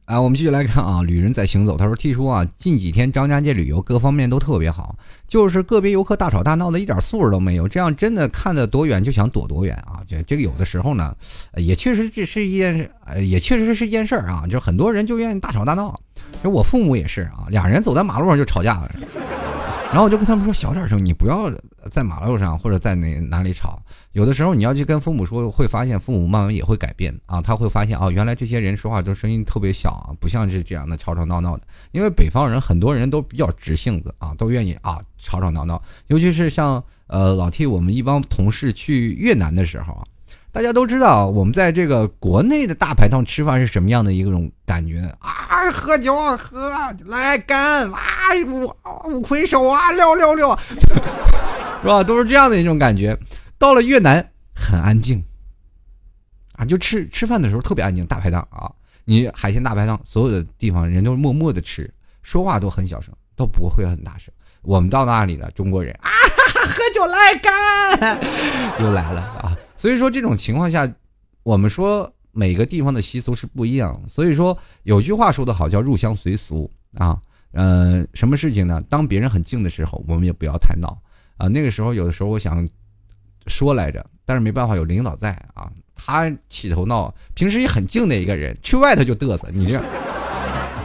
啊，我们继续来看啊，旅人在行走。他说：“听说啊，近几天张家界旅游各方面都特别好，就是个别游客大吵大闹的，一点素质都没有。这样真的看得多远就想躲多远啊！这这个有的时候呢，也确实这是一件，也确实是一件事儿啊。就很多人就愿意大吵大闹，就我父母也是啊，俩人走在马路上就吵架了。”然后我就跟他们说小点声，你不要在马路上或者在哪哪里吵。有的时候你要去跟父母说，会发现父母慢慢也会改变啊。他会发现哦，原来这些人说话都声音特别小啊，不像是这样的吵吵闹闹的。因为北方人很多人都比较直性子啊，都愿意啊吵吵闹闹。尤其是像呃老替我们一帮同事去越南的时候啊。大家都知道，我们在这个国内的大排档吃饭是什么样的一种感觉呢啊？喝酒喝，来干啊五五魁首啊，六六六，是吧？都是这样的一种感觉。到了越南，很安静啊，就吃吃饭的时候特别安静。大排档啊，你海鲜大排档，所有的地方人都是默默的吃，说话都很小声，都不会很大声。我们到那里了，中国人啊，喝酒来干，又来了啊。所以说这种情况下，我们说每个地方的习俗是不一样。所以说有句话说得好，叫入乡随俗啊。呃，什么事情呢？当别人很静的时候，我们也不要太闹啊。那个时候有的时候我想说来着，但是没办法，有领导在啊，他起头闹。平时也很静的一个人，去外头就嘚瑟，你这。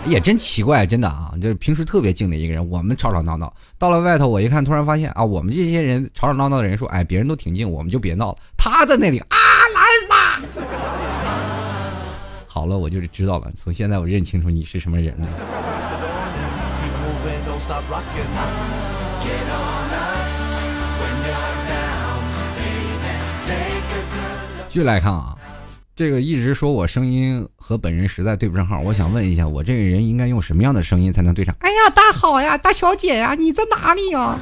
也真奇怪，真的啊，就是平时特别静的一个人，我们吵吵闹闹，到了外头我一看，突然发现啊，我们这些人吵吵闹闹的人说，哎，别人都挺静，我们就别闹了。他在那里啊，来吧。好了，我就是知道了，从现在我认清楚你是什么人了。继续来看啊。这个一直说我声音和本人实在对不上号，我想问一下，我这个人应该用什么样的声音才能对上？哎呀，大好呀，大小姐呀，你在哪里呀？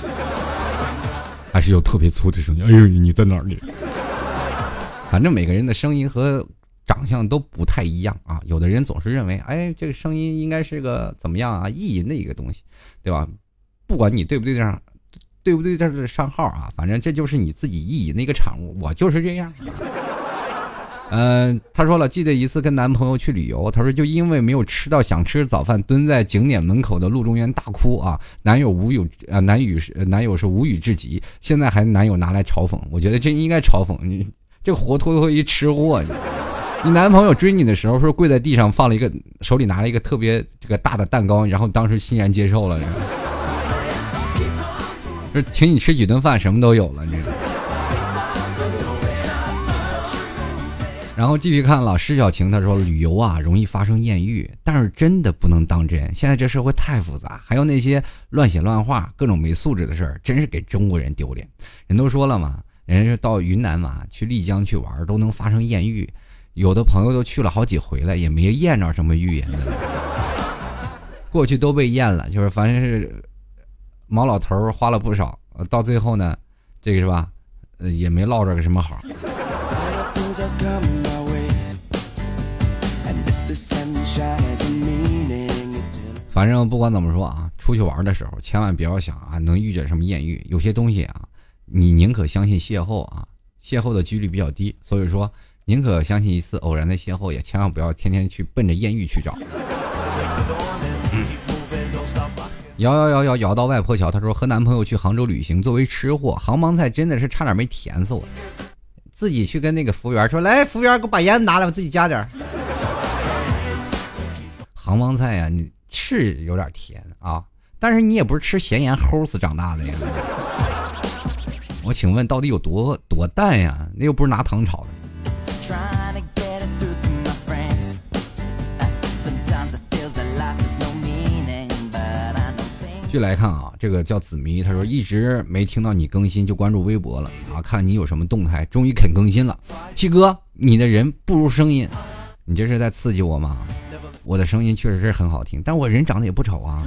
还是有特别粗的声音？哎呦，你在哪里？反正每个人的声音和长相都不太一样啊。有的人总是认为，哎，这个声音应该是个怎么样啊？意淫的一个东西，对吧？不管你对不对上，对不对这上号啊，反正这就是你自己意淫的一个产物。我就是这样。嗯，她说了，记得一次跟男朋友去旅游，她说就因为没有吃到想吃的早饭，蹲在景点门口的路中间大哭啊，男友无语，呃，男友是男友是无语至极，现在还男友拿来嘲讽，我觉得这应该嘲讽你，这活脱脱一吃货，你男朋友追你的时候，说跪在地上放了一个，手里拿了一个特别这个大的蛋糕，然后当时欣然接受了，说请你吃几顿饭，什么都有了，你。然后继续看老施小晴，他说旅游啊容易发生艳遇，但是真的不能当真。现在这社会太复杂，还有那些乱写乱画、各种没素质的事儿，真是给中国人丢脸。人都说了嘛，人家到云南嘛，去丽江去玩都能发生艳遇，有的朋友都去了好几回了，也没验着什么预言的。过去都被验了，就是反正是毛老头花了不少，到最后呢，这个是吧，呃，也没落着个什么好。反正不管怎么说啊，出去玩的时候千万不要想啊能遇见什么艳遇。有些东西啊，你宁可相信邂逅啊，邂逅的几率比较低。所以说，宁可相信一次偶然的邂逅，也千万不要天天去奔着艳遇去找。摇摇摇摇摇到外婆桥，她说和男朋友去杭州旅行，作为吃货，杭帮菜真的是差点没甜死我。自己去跟那个服务员说：“来，服务员给我把烟拿来，我自己加点杭帮菜呀，你是有点甜啊，但是你也不是吃咸盐齁死长大的呀。我请问，到底有多多淡呀？那又不是拿糖炒的。续来看啊，这个叫子迷，他说一直没听到你更新，就关注微博了啊，看你有什么动态，终于肯更新了。七哥，你的人不如声音，你这是在刺激我吗？我的声音确实是很好听，但我人长得也不丑啊。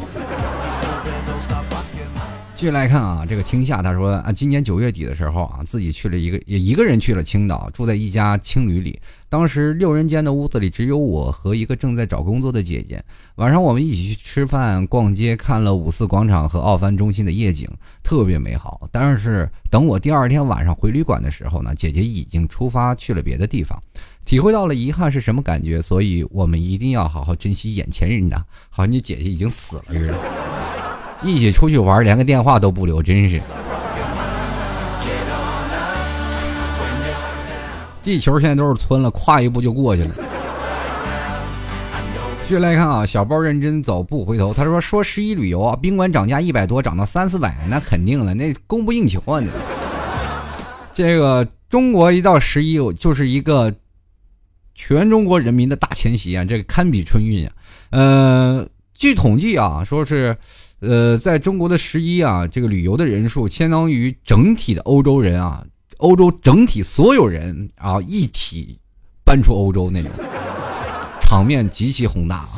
继续来看啊，这个听夏他说啊，今年九月底的时候啊，自己去了一个也一个人去了青岛，住在一家青旅里。当时六人间的屋子里只有我和一个正在找工作的姐姐。晚上我们一起去吃饭、逛街，看了五四广场和奥帆中心的夜景，特别美好。但是等我第二天晚上回旅馆的时候呢，姐姐已经出发去了别的地方，体会到了遗憾是什么感觉。所以我们一定要好好珍惜眼前人呐，好像你姐姐已经死了似的。一起出去玩，连个电话都不留，真是。地球现在都是村了，跨一步就过去了。继续来看啊，小包认真走不回头。他说：“说十一旅游啊，宾馆涨价一百多，涨到三四百，那肯定了，那供不应求啊。”那这个中国一到十一，就是一个全中国人民的大迁徙啊，这个堪比春运啊。呃，据统计啊，说是。呃，在中国的十一啊，这个旅游的人数相当于整体的欧洲人啊，欧洲整体所有人啊一体搬出欧洲那种，场面极其宏大啊。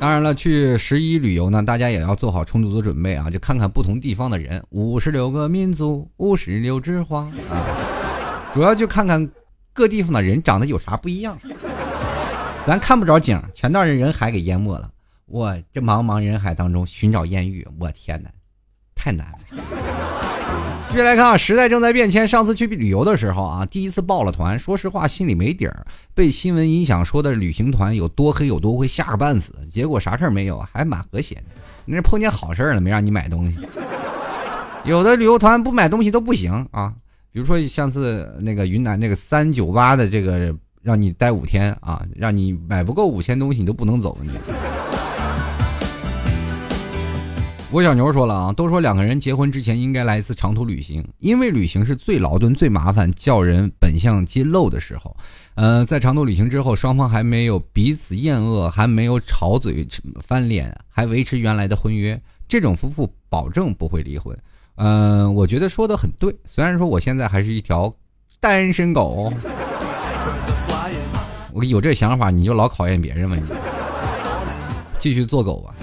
当然了，去十一旅游呢，大家也要做好充足的准备啊，就看看不同地方的人，五十六个民族，五十六枝花啊，主要就看看各地方的人长得有啥不一样。咱看不着景，全让人人海给淹没了。我这茫茫人海当中寻找艳遇，我天哪，太难了。继续来看啊，时代正在变迁。上次去旅游的时候啊，第一次报了团，说实话心里没底儿。被新闻影响说的旅行团有多黑有多会吓个半死，结果啥事儿没有，还蛮和谐的。那是碰见好事儿了，没让你买东西。有的旅游团不买东西都不行啊，比如说上次那个云南那个三九八的这个，让你待五天啊，让你买不够五千东西你都不能走你。郭小牛说了啊，都说两个人结婚之前应该来一次长途旅行，因为旅行是最劳顿、最麻烦、叫人本相揭露的时候。呃，在长途旅行之后，双方还没有彼此厌恶，还没有吵嘴翻脸，还维持原来的婚约，这种夫妇保证不会离婚。嗯，我觉得说的很对。虽然说我现在还是一条单身狗，我有这想法，你就老考验别人吧，你继续做狗吧。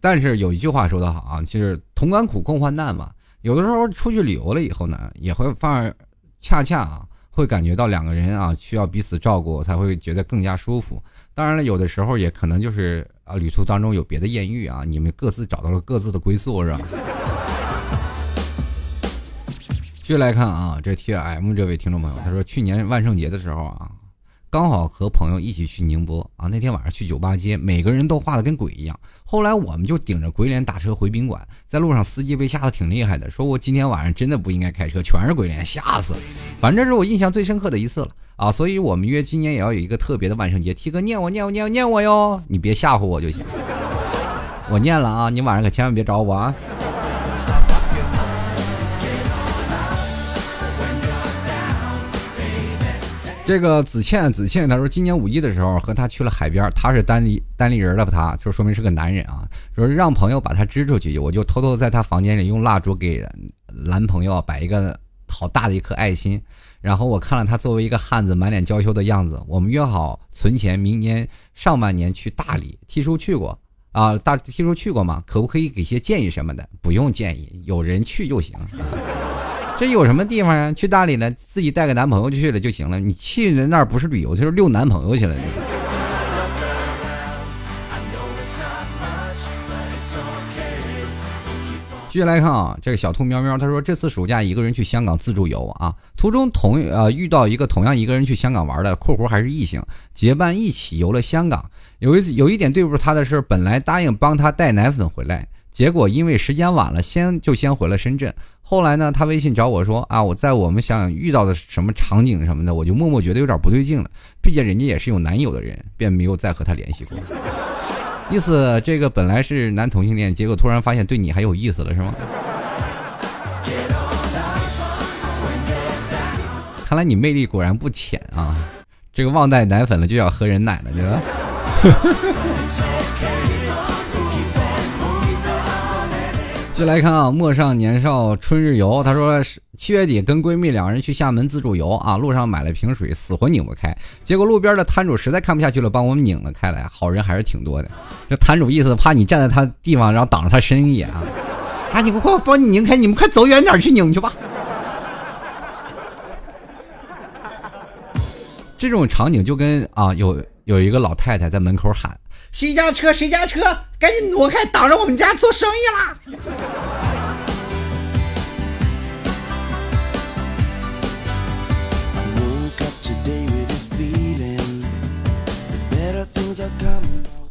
但是有一句话说得好啊，就是同甘苦共患难嘛。有的时候出去旅游了以后呢，也会反而恰恰啊，会感觉到两个人啊需要彼此照顾，才会觉得更加舒服。当然了，有的时候也可能就是啊，旅途当中有别的艳遇啊，你们各自找到了各自的归宿，是吧？继续来看啊，这 T M 这位听众朋友，他说去年万圣节的时候啊。刚好和朋友一起去宁波啊，那天晚上去酒吧街，每个人都画的跟鬼一样。后来我们就顶着鬼脸打车回宾馆，在路上司机被吓得挺厉害的，说我今天晚上真的不应该开车，全是鬼脸，吓死了。反正是我印象最深刻的一次了啊，所以我们约今年也要有一个特别的万圣节。T 哥念我念我念我念我哟，你别吓唬我就行。我念了啊，你晚上可千万别找我啊。这个子倩，子倩，她说今年五一的时候和他去了海边，他是单立单立人的，他就说明是个男人啊。说让朋友把他支出去，我就偷偷在他房间里用蜡烛给男朋友摆一个好大的一颗爱心。然后我看了他作为一个汉子满脸娇羞的样子，我们约好存钱，明年上半年去大理。T 叔去过啊，大 T 叔去过吗？可不可以给些建议什么的？不用建议，有人去就行。这有什么地方啊？去大理呢，自己带个男朋友去了就行了。你去人那儿不是旅游，就是遛男朋友去了。继续来看啊，这个小兔喵喵他说，这次暑假一个人去香港自助游啊，途中同呃遇到一个同样一个人去香港玩的（括弧还是异性），结伴一起游了香港。有一有一点对不住他的是，本来答应帮他带奶粉回来。结果因为时间晚了，先就先回了深圳。后来呢，他微信找我说啊，我在我们想遇到的什么场景什么的，我就默默觉得有点不对劲了。毕竟人家也是有男友的人，便没有再和他联系过。意思这个本来是男同性恋，结果突然发现对你还有意思了，是吗？看来你魅力果然不浅啊！这个忘带奶粉了，就要喝人奶了，对吧？就来看啊，陌上年少春日游。他说七月底跟闺蜜两人去厦门自助游啊，路上买了瓶水，死活拧不开。结果路边的摊主实在看不下去了，帮我们拧了开来。好人还是挺多的。这摊主意思怕你站在他地方，然后挡着他生意啊。啊，你快帮你拧开，你们快走远点去拧去吧。这种场景就跟啊，有有一个老太太在门口喊：“谁家车？谁家车？赶紧挪开，挡着我们家做生意啦！”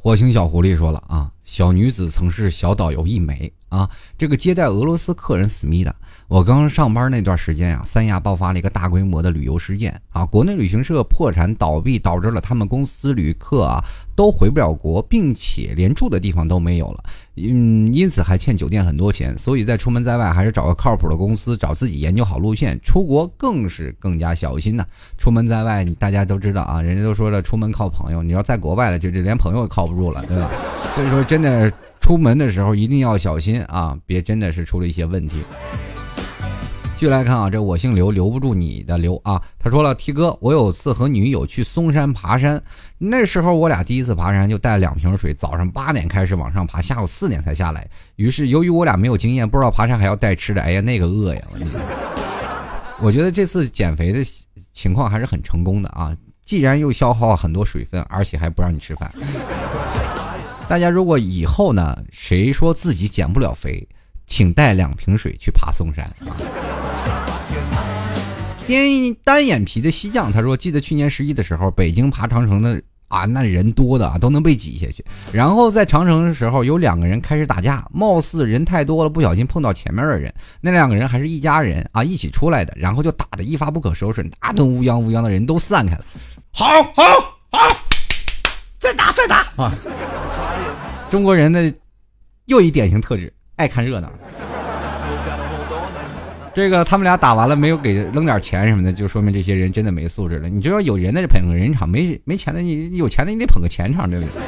火星小狐狸说了啊，小女子曾是小导游一枚啊，这个接待俄罗斯客人思密达。我刚上班那段时间啊，三亚爆发了一个大规模的旅游事件啊，国内旅行社破产倒闭，导致了他们公司旅客啊都回不了国，并且连住的地方都没有了，嗯，因此还欠酒店很多钱，所以在出门在外还是找个靠谱的公司，找自己研究好路线，出国更是更加小心呐。出门在外，大家都知道啊，人家都说了，出门靠朋友，你要在国外了，就就连朋友也靠不住了，对吧？所以说，真的出门的时候一定要小心啊，别真的是出了一些问题。继续来看啊，这我姓刘，留不住你的刘啊。他说了，T 哥，我有次和女友去嵩山爬山，那时候我俩第一次爬山，就带了两瓶水，早上八点开始往上爬，下午四点才下来。于是由于我俩没有经验，不知道爬山还要带吃的，哎呀，那个饿呀！我 觉得这次减肥的情况还是很成功的啊，既然又消耗了很多水分，而且还不让你吃饭。大家如果以后呢，谁说自己减不了肥？请带两瓶水去爬嵩山。单单眼皮的西将他说：“记得去年十一的时候，北京爬长城的啊，那人多的啊，都能被挤下去。然后在长城的时候，有两个人开始打架，貌似人太多了，不小心碰到前面的人。那两个人还是一家人啊，一起出来的，然后就打得一发不可收拾，那顿乌泱乌泱的人都散开了。好，好，好，再打，再打啊！中国人的又一典型特质。”爱看热闹，这个他们俩打完了没有给扔点钱什么的，就说明这些人真的没素质了。你就要有人的捧个人场，没没钱的你有钱的你得捧个钱场，对不对？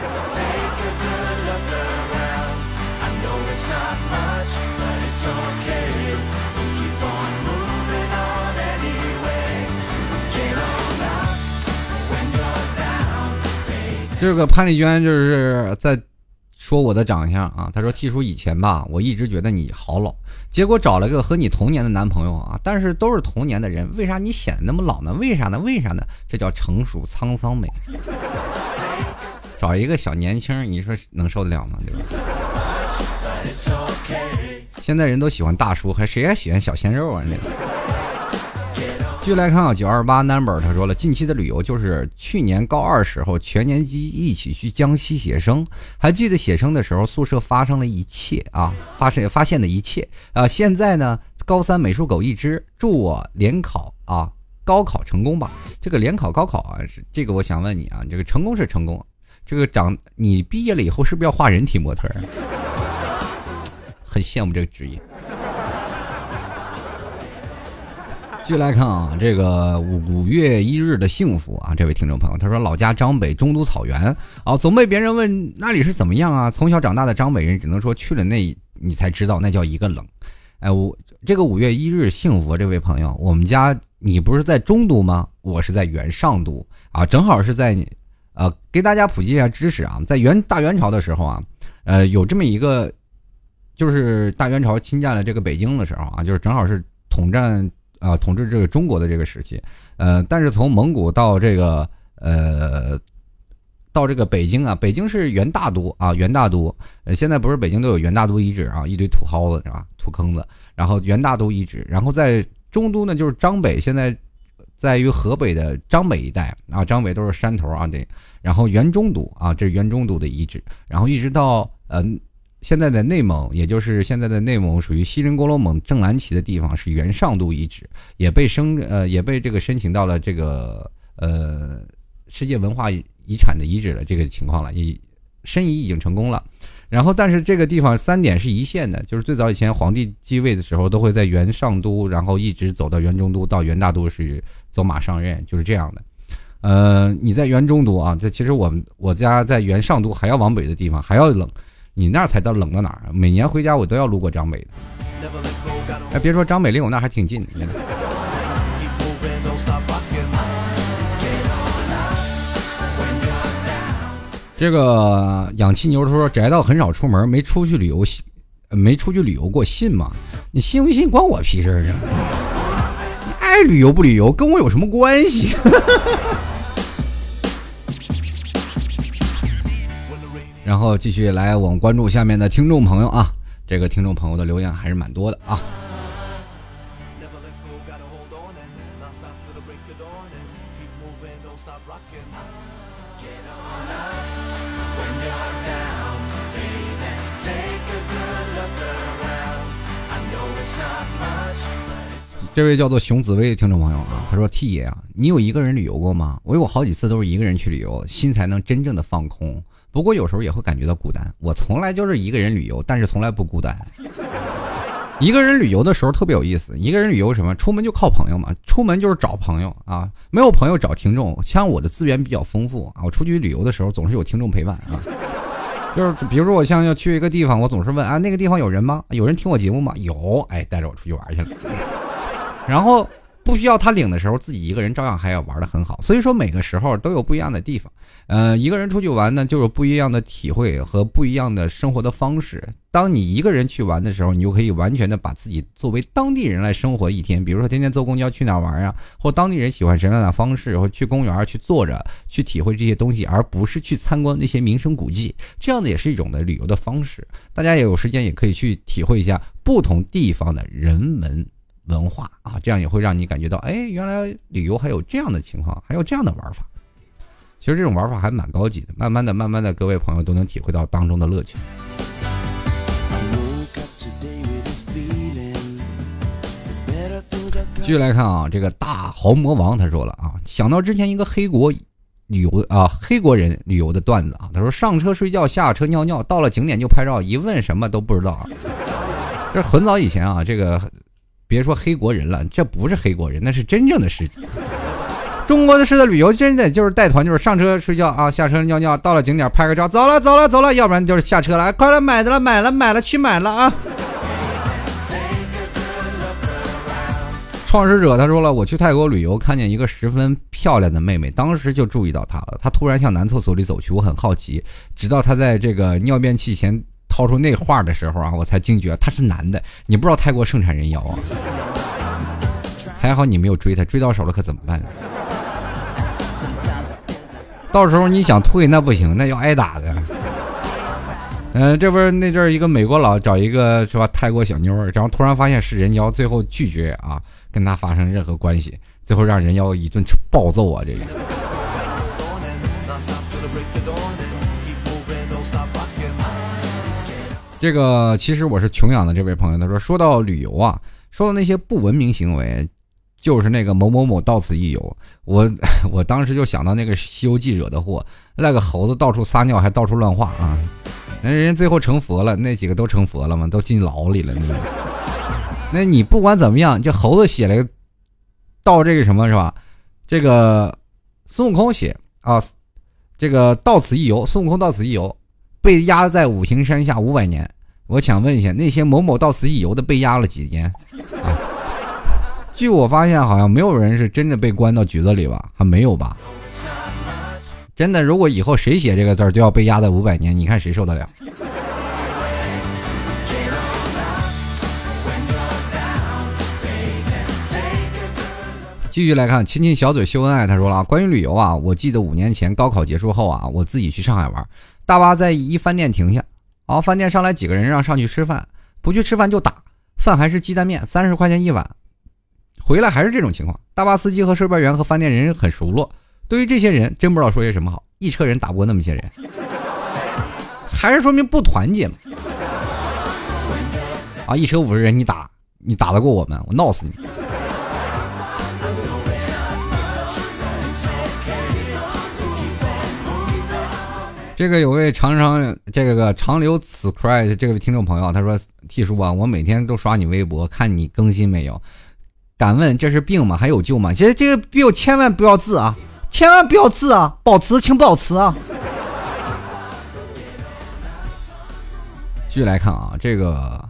这个潘丽娟就是在。说我的长相啊，他说 T 叔以前吧，我一直觉得你好老，结果找了个和你同年的男朋友啊，但是都是同年的人，为啥你显得那么老呢？为啥呢？为啥呢？这叫成熟沧桑美。找一个小年轻，你说能受得了吗？对吧？现在人都喜欢大叔，还谁还喜欢小鲜肉啊？那个。继续来看啊，九二八 number，他说了，近期的旅游就是去年高二时候全年级一起去江西写生，还记得写生的时候宿舍发生了一切啊，发生发现的一切啊。现在呢，高三美术狗一只，祝我联考啊，高考成功吧。这个联考高考啊，是这个我想问你啊，你这个成功是成功，这个长你毕业了以后是不是要画人体模特？很羡慕这个职业。继续来看啊，这个五五月一日的幸福啊，这位听众朋友，他说老家张北中都草原啊，总被别人问那里是怎么样啊？从小长大的张北人只能说去了那，你才知道那叫一个冷。哎，我这个五月一日幸福，这位朋友，我们家你不是在中都吗？我是在元上都啊，正好是在你，呃，给大家普及一下知识啊，在元大元朝的时候啊，呃，有这么一个，就是大元朝侵占了这个北京的时候啊，就是正好是统战。啊，统治这个中国的这个时期，呃，但是从蒙古到这个呃，到这个北京啊，北京是元大都啊，元大都，呃，现在不是北京都有元大都遗址啊，一堆土蒿子是吧，土坑子，然后元大都遗址，然后在中都呢，就是张北，现在在于河北的张北一带。啊，张北都是山头啊，这，然后元中都啊，这是元中都的遗址，然后一直到嗯。现在的内蒙，也就是现在的内蒙，属于锡林郭勒盟正蓝旗的地方，是元上都遗址，也被申呃也被这个申请到了这个呃世界文化遗产的遗址的这个情况了，已申遗已经成功了。然后，但是这个地方三点是一线的，就是最早以前皇帝继位的时候，都会在元上都，然后一直走到元中都，到元大都是走马上任，就是这样的。呃，你在元中都啊，这其实我们我家在元上都还要往北的地方还要冷。你那才到冷到哪儿啊？每年回家我都要路过张北的。哎，别说张北离我那还挺近。这个氧气牛说宅到很少出门，没出去旅游，没出去旅游过，信吗？你信不信关我屁事儿啊！爱旅游不旅游跟我有什么关系？然后继续来，我们关注下面的听众朋友啊，这个听众朋友的留言还是蛮多的啊。这位叫做熊紫薇的听众朋友啊，他说：“T 爷啊，你有一个人旅游过吗？我有好几次都是一个人去旅游，心才能真正的放空。不过有时候也会感觉到孤单。我从来就是一个人旅游，但是从来不孤单。一个人旅游的时候特别有意思。一个人旅游什么？出门就靠朋友嘛，出门就是找朋友啊。没有朋友找听众。像我的资源比较丰富啊，我出去旅游的时候总是有听众陪伴啊。就是比如说我像要去一个地方，我总是问啊，那个地方有人吗？有人听我节目吗？有，哎，带着我出去玩去了。”然后不需要他领的时候，自己一个人照样还要玩的很好。所以说每个时候都有不一样的地方。呃，一个人出去玩呢，就有不一样的体会和不一样的生活的方式。当你一个人去玩的时候，你就可以完全的把自己作为当地人来生活一天。比如说天天坐公交去哪玩呀，或当地人喜欢什么样的方式，或去公园去坐着去体会这些东西，而不是去参观那些名胜古迹。这样的也是一种的旅游的方式。大家也有时间也可以去体会一下不同地方的人文。文化啊，这样也会让你感觉到，哎，原来旅游还有这样的情况，还有这样的玩法。其实这种玩法还蛮高级的，慢慢的、慢慢的，各位朋友都能体会到当中的乐趣。继续来看啊，这个大豪魔王他说了啊，想到之前一个黑国旅游啊，黑国人旅游的段子啊，他说上车睡觉，下车尿尿，到了景点就拍照，一问什么都不知道。啊这很早以前啊，这个。别说黑国人了，这不是黑国人，那是真正的司机。中国的式的旅游真的就是带团，就是上车睡觉啊，下车尿尿，到了景点拍个照，走了走了走了，要不然就是下车了，快来买的了，买了买了去买了啊！创始者他说了，我去泰国旅游，看见一个十分漂亮的妹妹，当时就注意到她了。她突然向男厕所里走去，我很好奇，直到她在这个尿便器前。掏出那话的时候啊，我才惊觉他是男的。你不知道泰国盛产人妖啊？还好你没有追他，追到手了可怎么办？到时候你想退那不行，那要挨打的。嗯，这不是那阵儿一个美国佬找一个是吧泰国小妞儿，然后突然发现是人妖，最后拒绝啊跟他发生任何关系，最后让人妖一顿暴揍啊这个。这个其实我是穷养的这位朋友，他说说到旅游啊，说到那些不文明行为，就是那个某某某到此一游，我 我当时就想到那个《西游记》惹的祸，那个猴子到处撒尿还到处乱画啊，那人最后成佛了，那几个都成佛了吗？都进牢里了，那你不管怎么样，这猴子写了到这个什么是吧？这个孙悟空写啊，这个到此一游，孙悟空到此一游。被压在五行山下五百年，我想问一下，那些某某到此一游的被压了几年？啊？据我发现，好像没有人是真的被关到局子里吧？还没有吧？真的，如果以后谁写这个字儿，就要被压在五百年，你看谁受得了？继续来看，亲亲小嘴秀恩爱。他说了，关于旅游啊，我记得五年前高考结束后啊，我自己去上海玩。大巴在一饭店停下，然后，饭店上来几个人让上去吃饭，不去吃饭就打，饭还是鸡蛋面，三十块钱一碗。回来还是这种情况，大巴司机和售票员和饭店人很熟络。对于这些人，真不知道说些什么好。一车人打不过那么些人，还是说明不团结嘛？啊，一车五十人你打，你打得过我们？我闹死你！这个有位常常这个长留此 cry 这位听众朋友，他说：“T 叔啊，我每天都刷你微博，看你更新没有？敢问这是病吗？还有救吗？这这个病千万不要治啊！千万不要治啊！保持，请保持啊！”继续来看啊，这个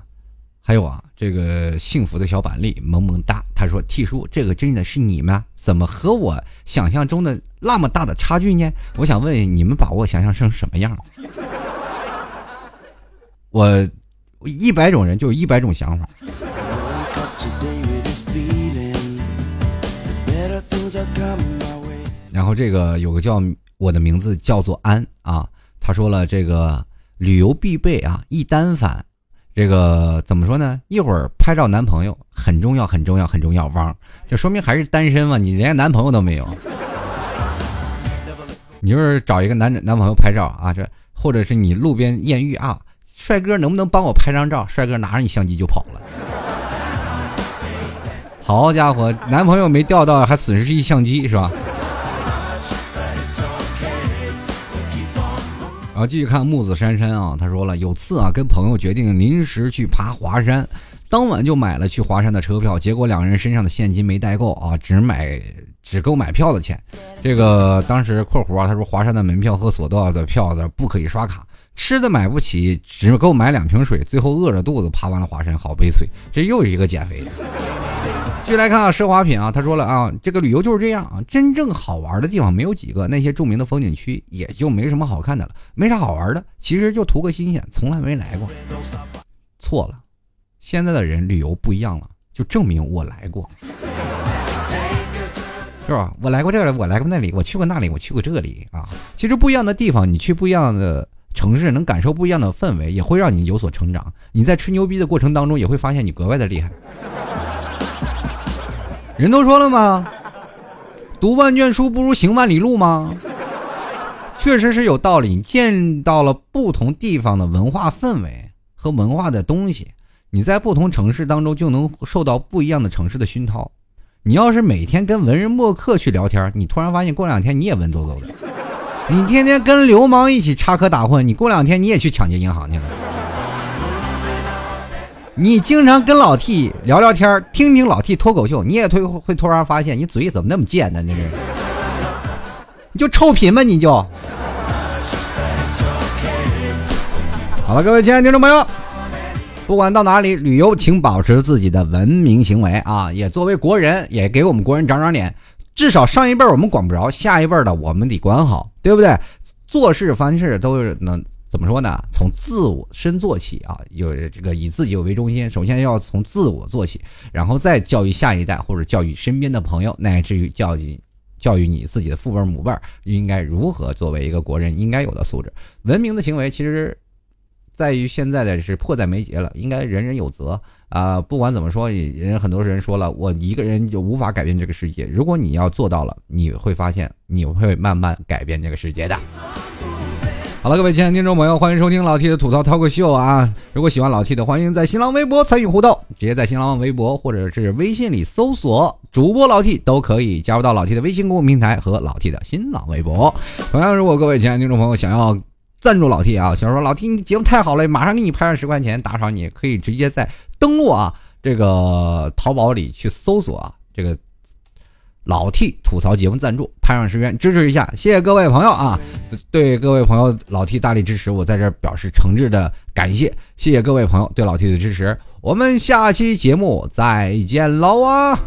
还有啊。这个幸福的小板栗萌萌哒，他说：“T 叔，这个真的是你吗？怎么和我想象中的那么大的差距呢？我想问你们把我想象成什么样？我一百种人就有一百种想法。然后这个有个叫我的名字叫做安啊，他说了这个旅游必备啊，一单反，这个怎么说呢？一会儿拍照男朋友很重要，很重要，很重要。汪，这说明还是单身嘛？你连男朋友都没有，你就是找一个男男朋友拍照啊，这或者是你路边艳遇啊，帅哥能不能帮我拍张照？帅哥拿着你相机就跑了。好家伙，男朋友没钓到，还损失一相机是吧？我继续看木子珊珊啊，他说了，有次啊，跟朋友决定临时去爬华山，当晚就买了去华山的车票，结果两个人身上的现金没带够啊，只买只够买票的钱。这个当时括弧啊，他说华山的门票和索道的票的不可以刷卡，吃的买不起，只够买两瓶水，最后饿着肚子爬完了华山，好悲催。这又是一个减肥。继续来看啊，奢华品啊，他说了啊，这个旅游就是这样啊，真正好玩的地方没有几个，那些著名的风景区也就没什么好看的了，没啥好玩的，其实就图个新鲜，从来没来过。错了，现在的人旅游不一样了，就证明我来过，是吧？我来过这里，我来过那里，我去过那里，我去过这里啊。其实不一样的地方，你去不一样的城市，能感受不一样的氛围，也会让你有所成长。你在吹牛逼的过程当中，也会发现你格外的厉害。人都说了吗？读万卷书不如行万里路吗？确实是有道理。你见到了不同地方的文化氛围和文化的东西，你在不同城市当中就能受到不一样的城市的熏陶。你要是每天跟文人墨客去聊天，你突然发现过两天你也文绉绉的。你天天跟流氓一起插科打诨，你过两天你也去抢劫银行去了。你经常跟老 T 聊聊天，听听老 T 脱口秀，你也会会突然发现你嘴怎么那么贱呢？你这，你就臭贫吧，你就。好了，各位亲爱的听众朋友，不管到哪里旅游，请保持自己的文明行为啊！也作为国人，也给我们国人长长脸。至少上一辈我们管不着，下一辈的我们得管好，对不对？做事凡事都是能。怎么说呢？从自我身做起啊，有这个以自己为中心，首先要从自我做起，然后再教育下一代或者教育身边的朋友，乃至于教育教育你自己的父辈母辈，应该如何作为一个国人应该有的素质。文明的行为其实在于现在的是迫在眉睫了，应该人人有责啊。不管怎么说，人很多人说了，我一个人就无法改变这个世界。如果你要做到了，你会发现你会慢慢改变这个世界的。好了，各位亲爱的听众朋友，欢迎收听老 T 的吐槽脱口秀啊！如果喜欢老 T 的，欢迎在新浪微博参与互动，直接在新浪微博或者是微信里搜索主播老 T 都可以加入到老 T 的微信公众平台和老 T 的新浪微博。同样，如果各位亲爱的听众朋友想要赞助老 T 啊，想说老 T 你节目太好了，马上给你拍上十块钱打赏，你可以直接在登录啊这个淘宝里去搜索啊这个。老 T 吐槽节目赞助，拍上十元支持一下，谢谢各位朋友啊！对各位朋友老 T 大力支持，我在这表示诚挚的感谢，谢谢各位朋友对老 T 的支持，我们下期节目再见喽啊！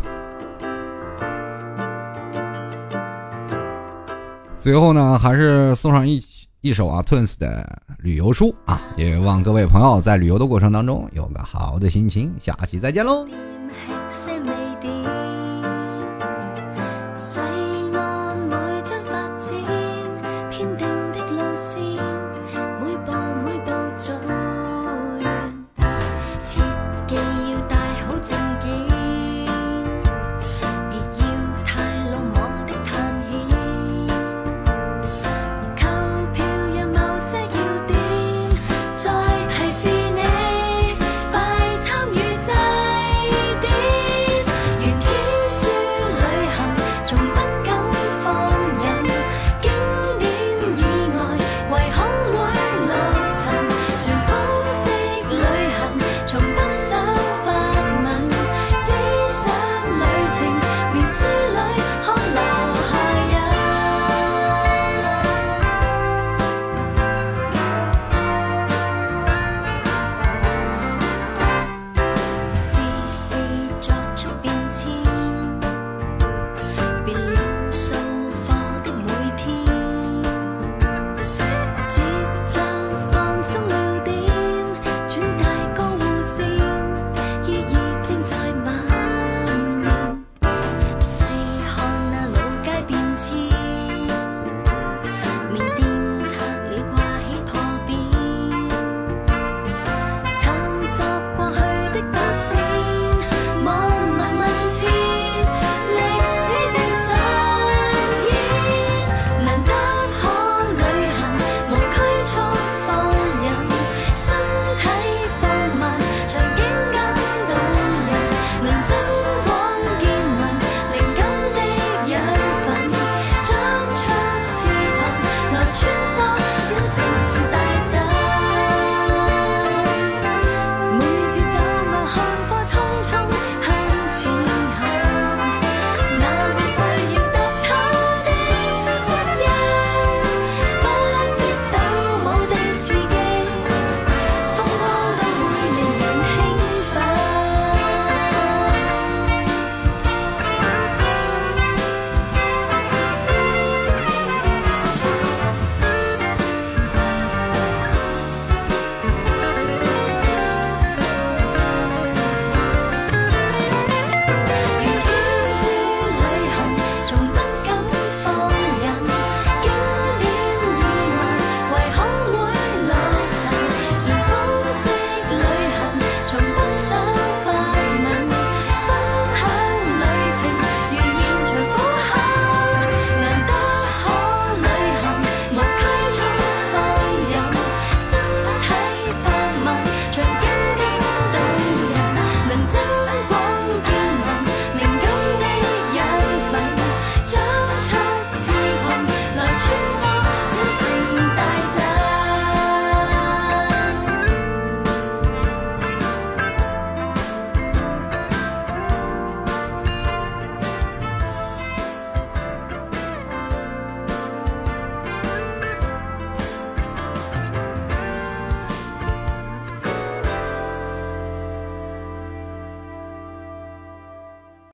最后呢，还是送上一一首啊 Twins 的旅游书啊，也望各位朋友在旅游的过程当中有个好的心情，下期再见喽！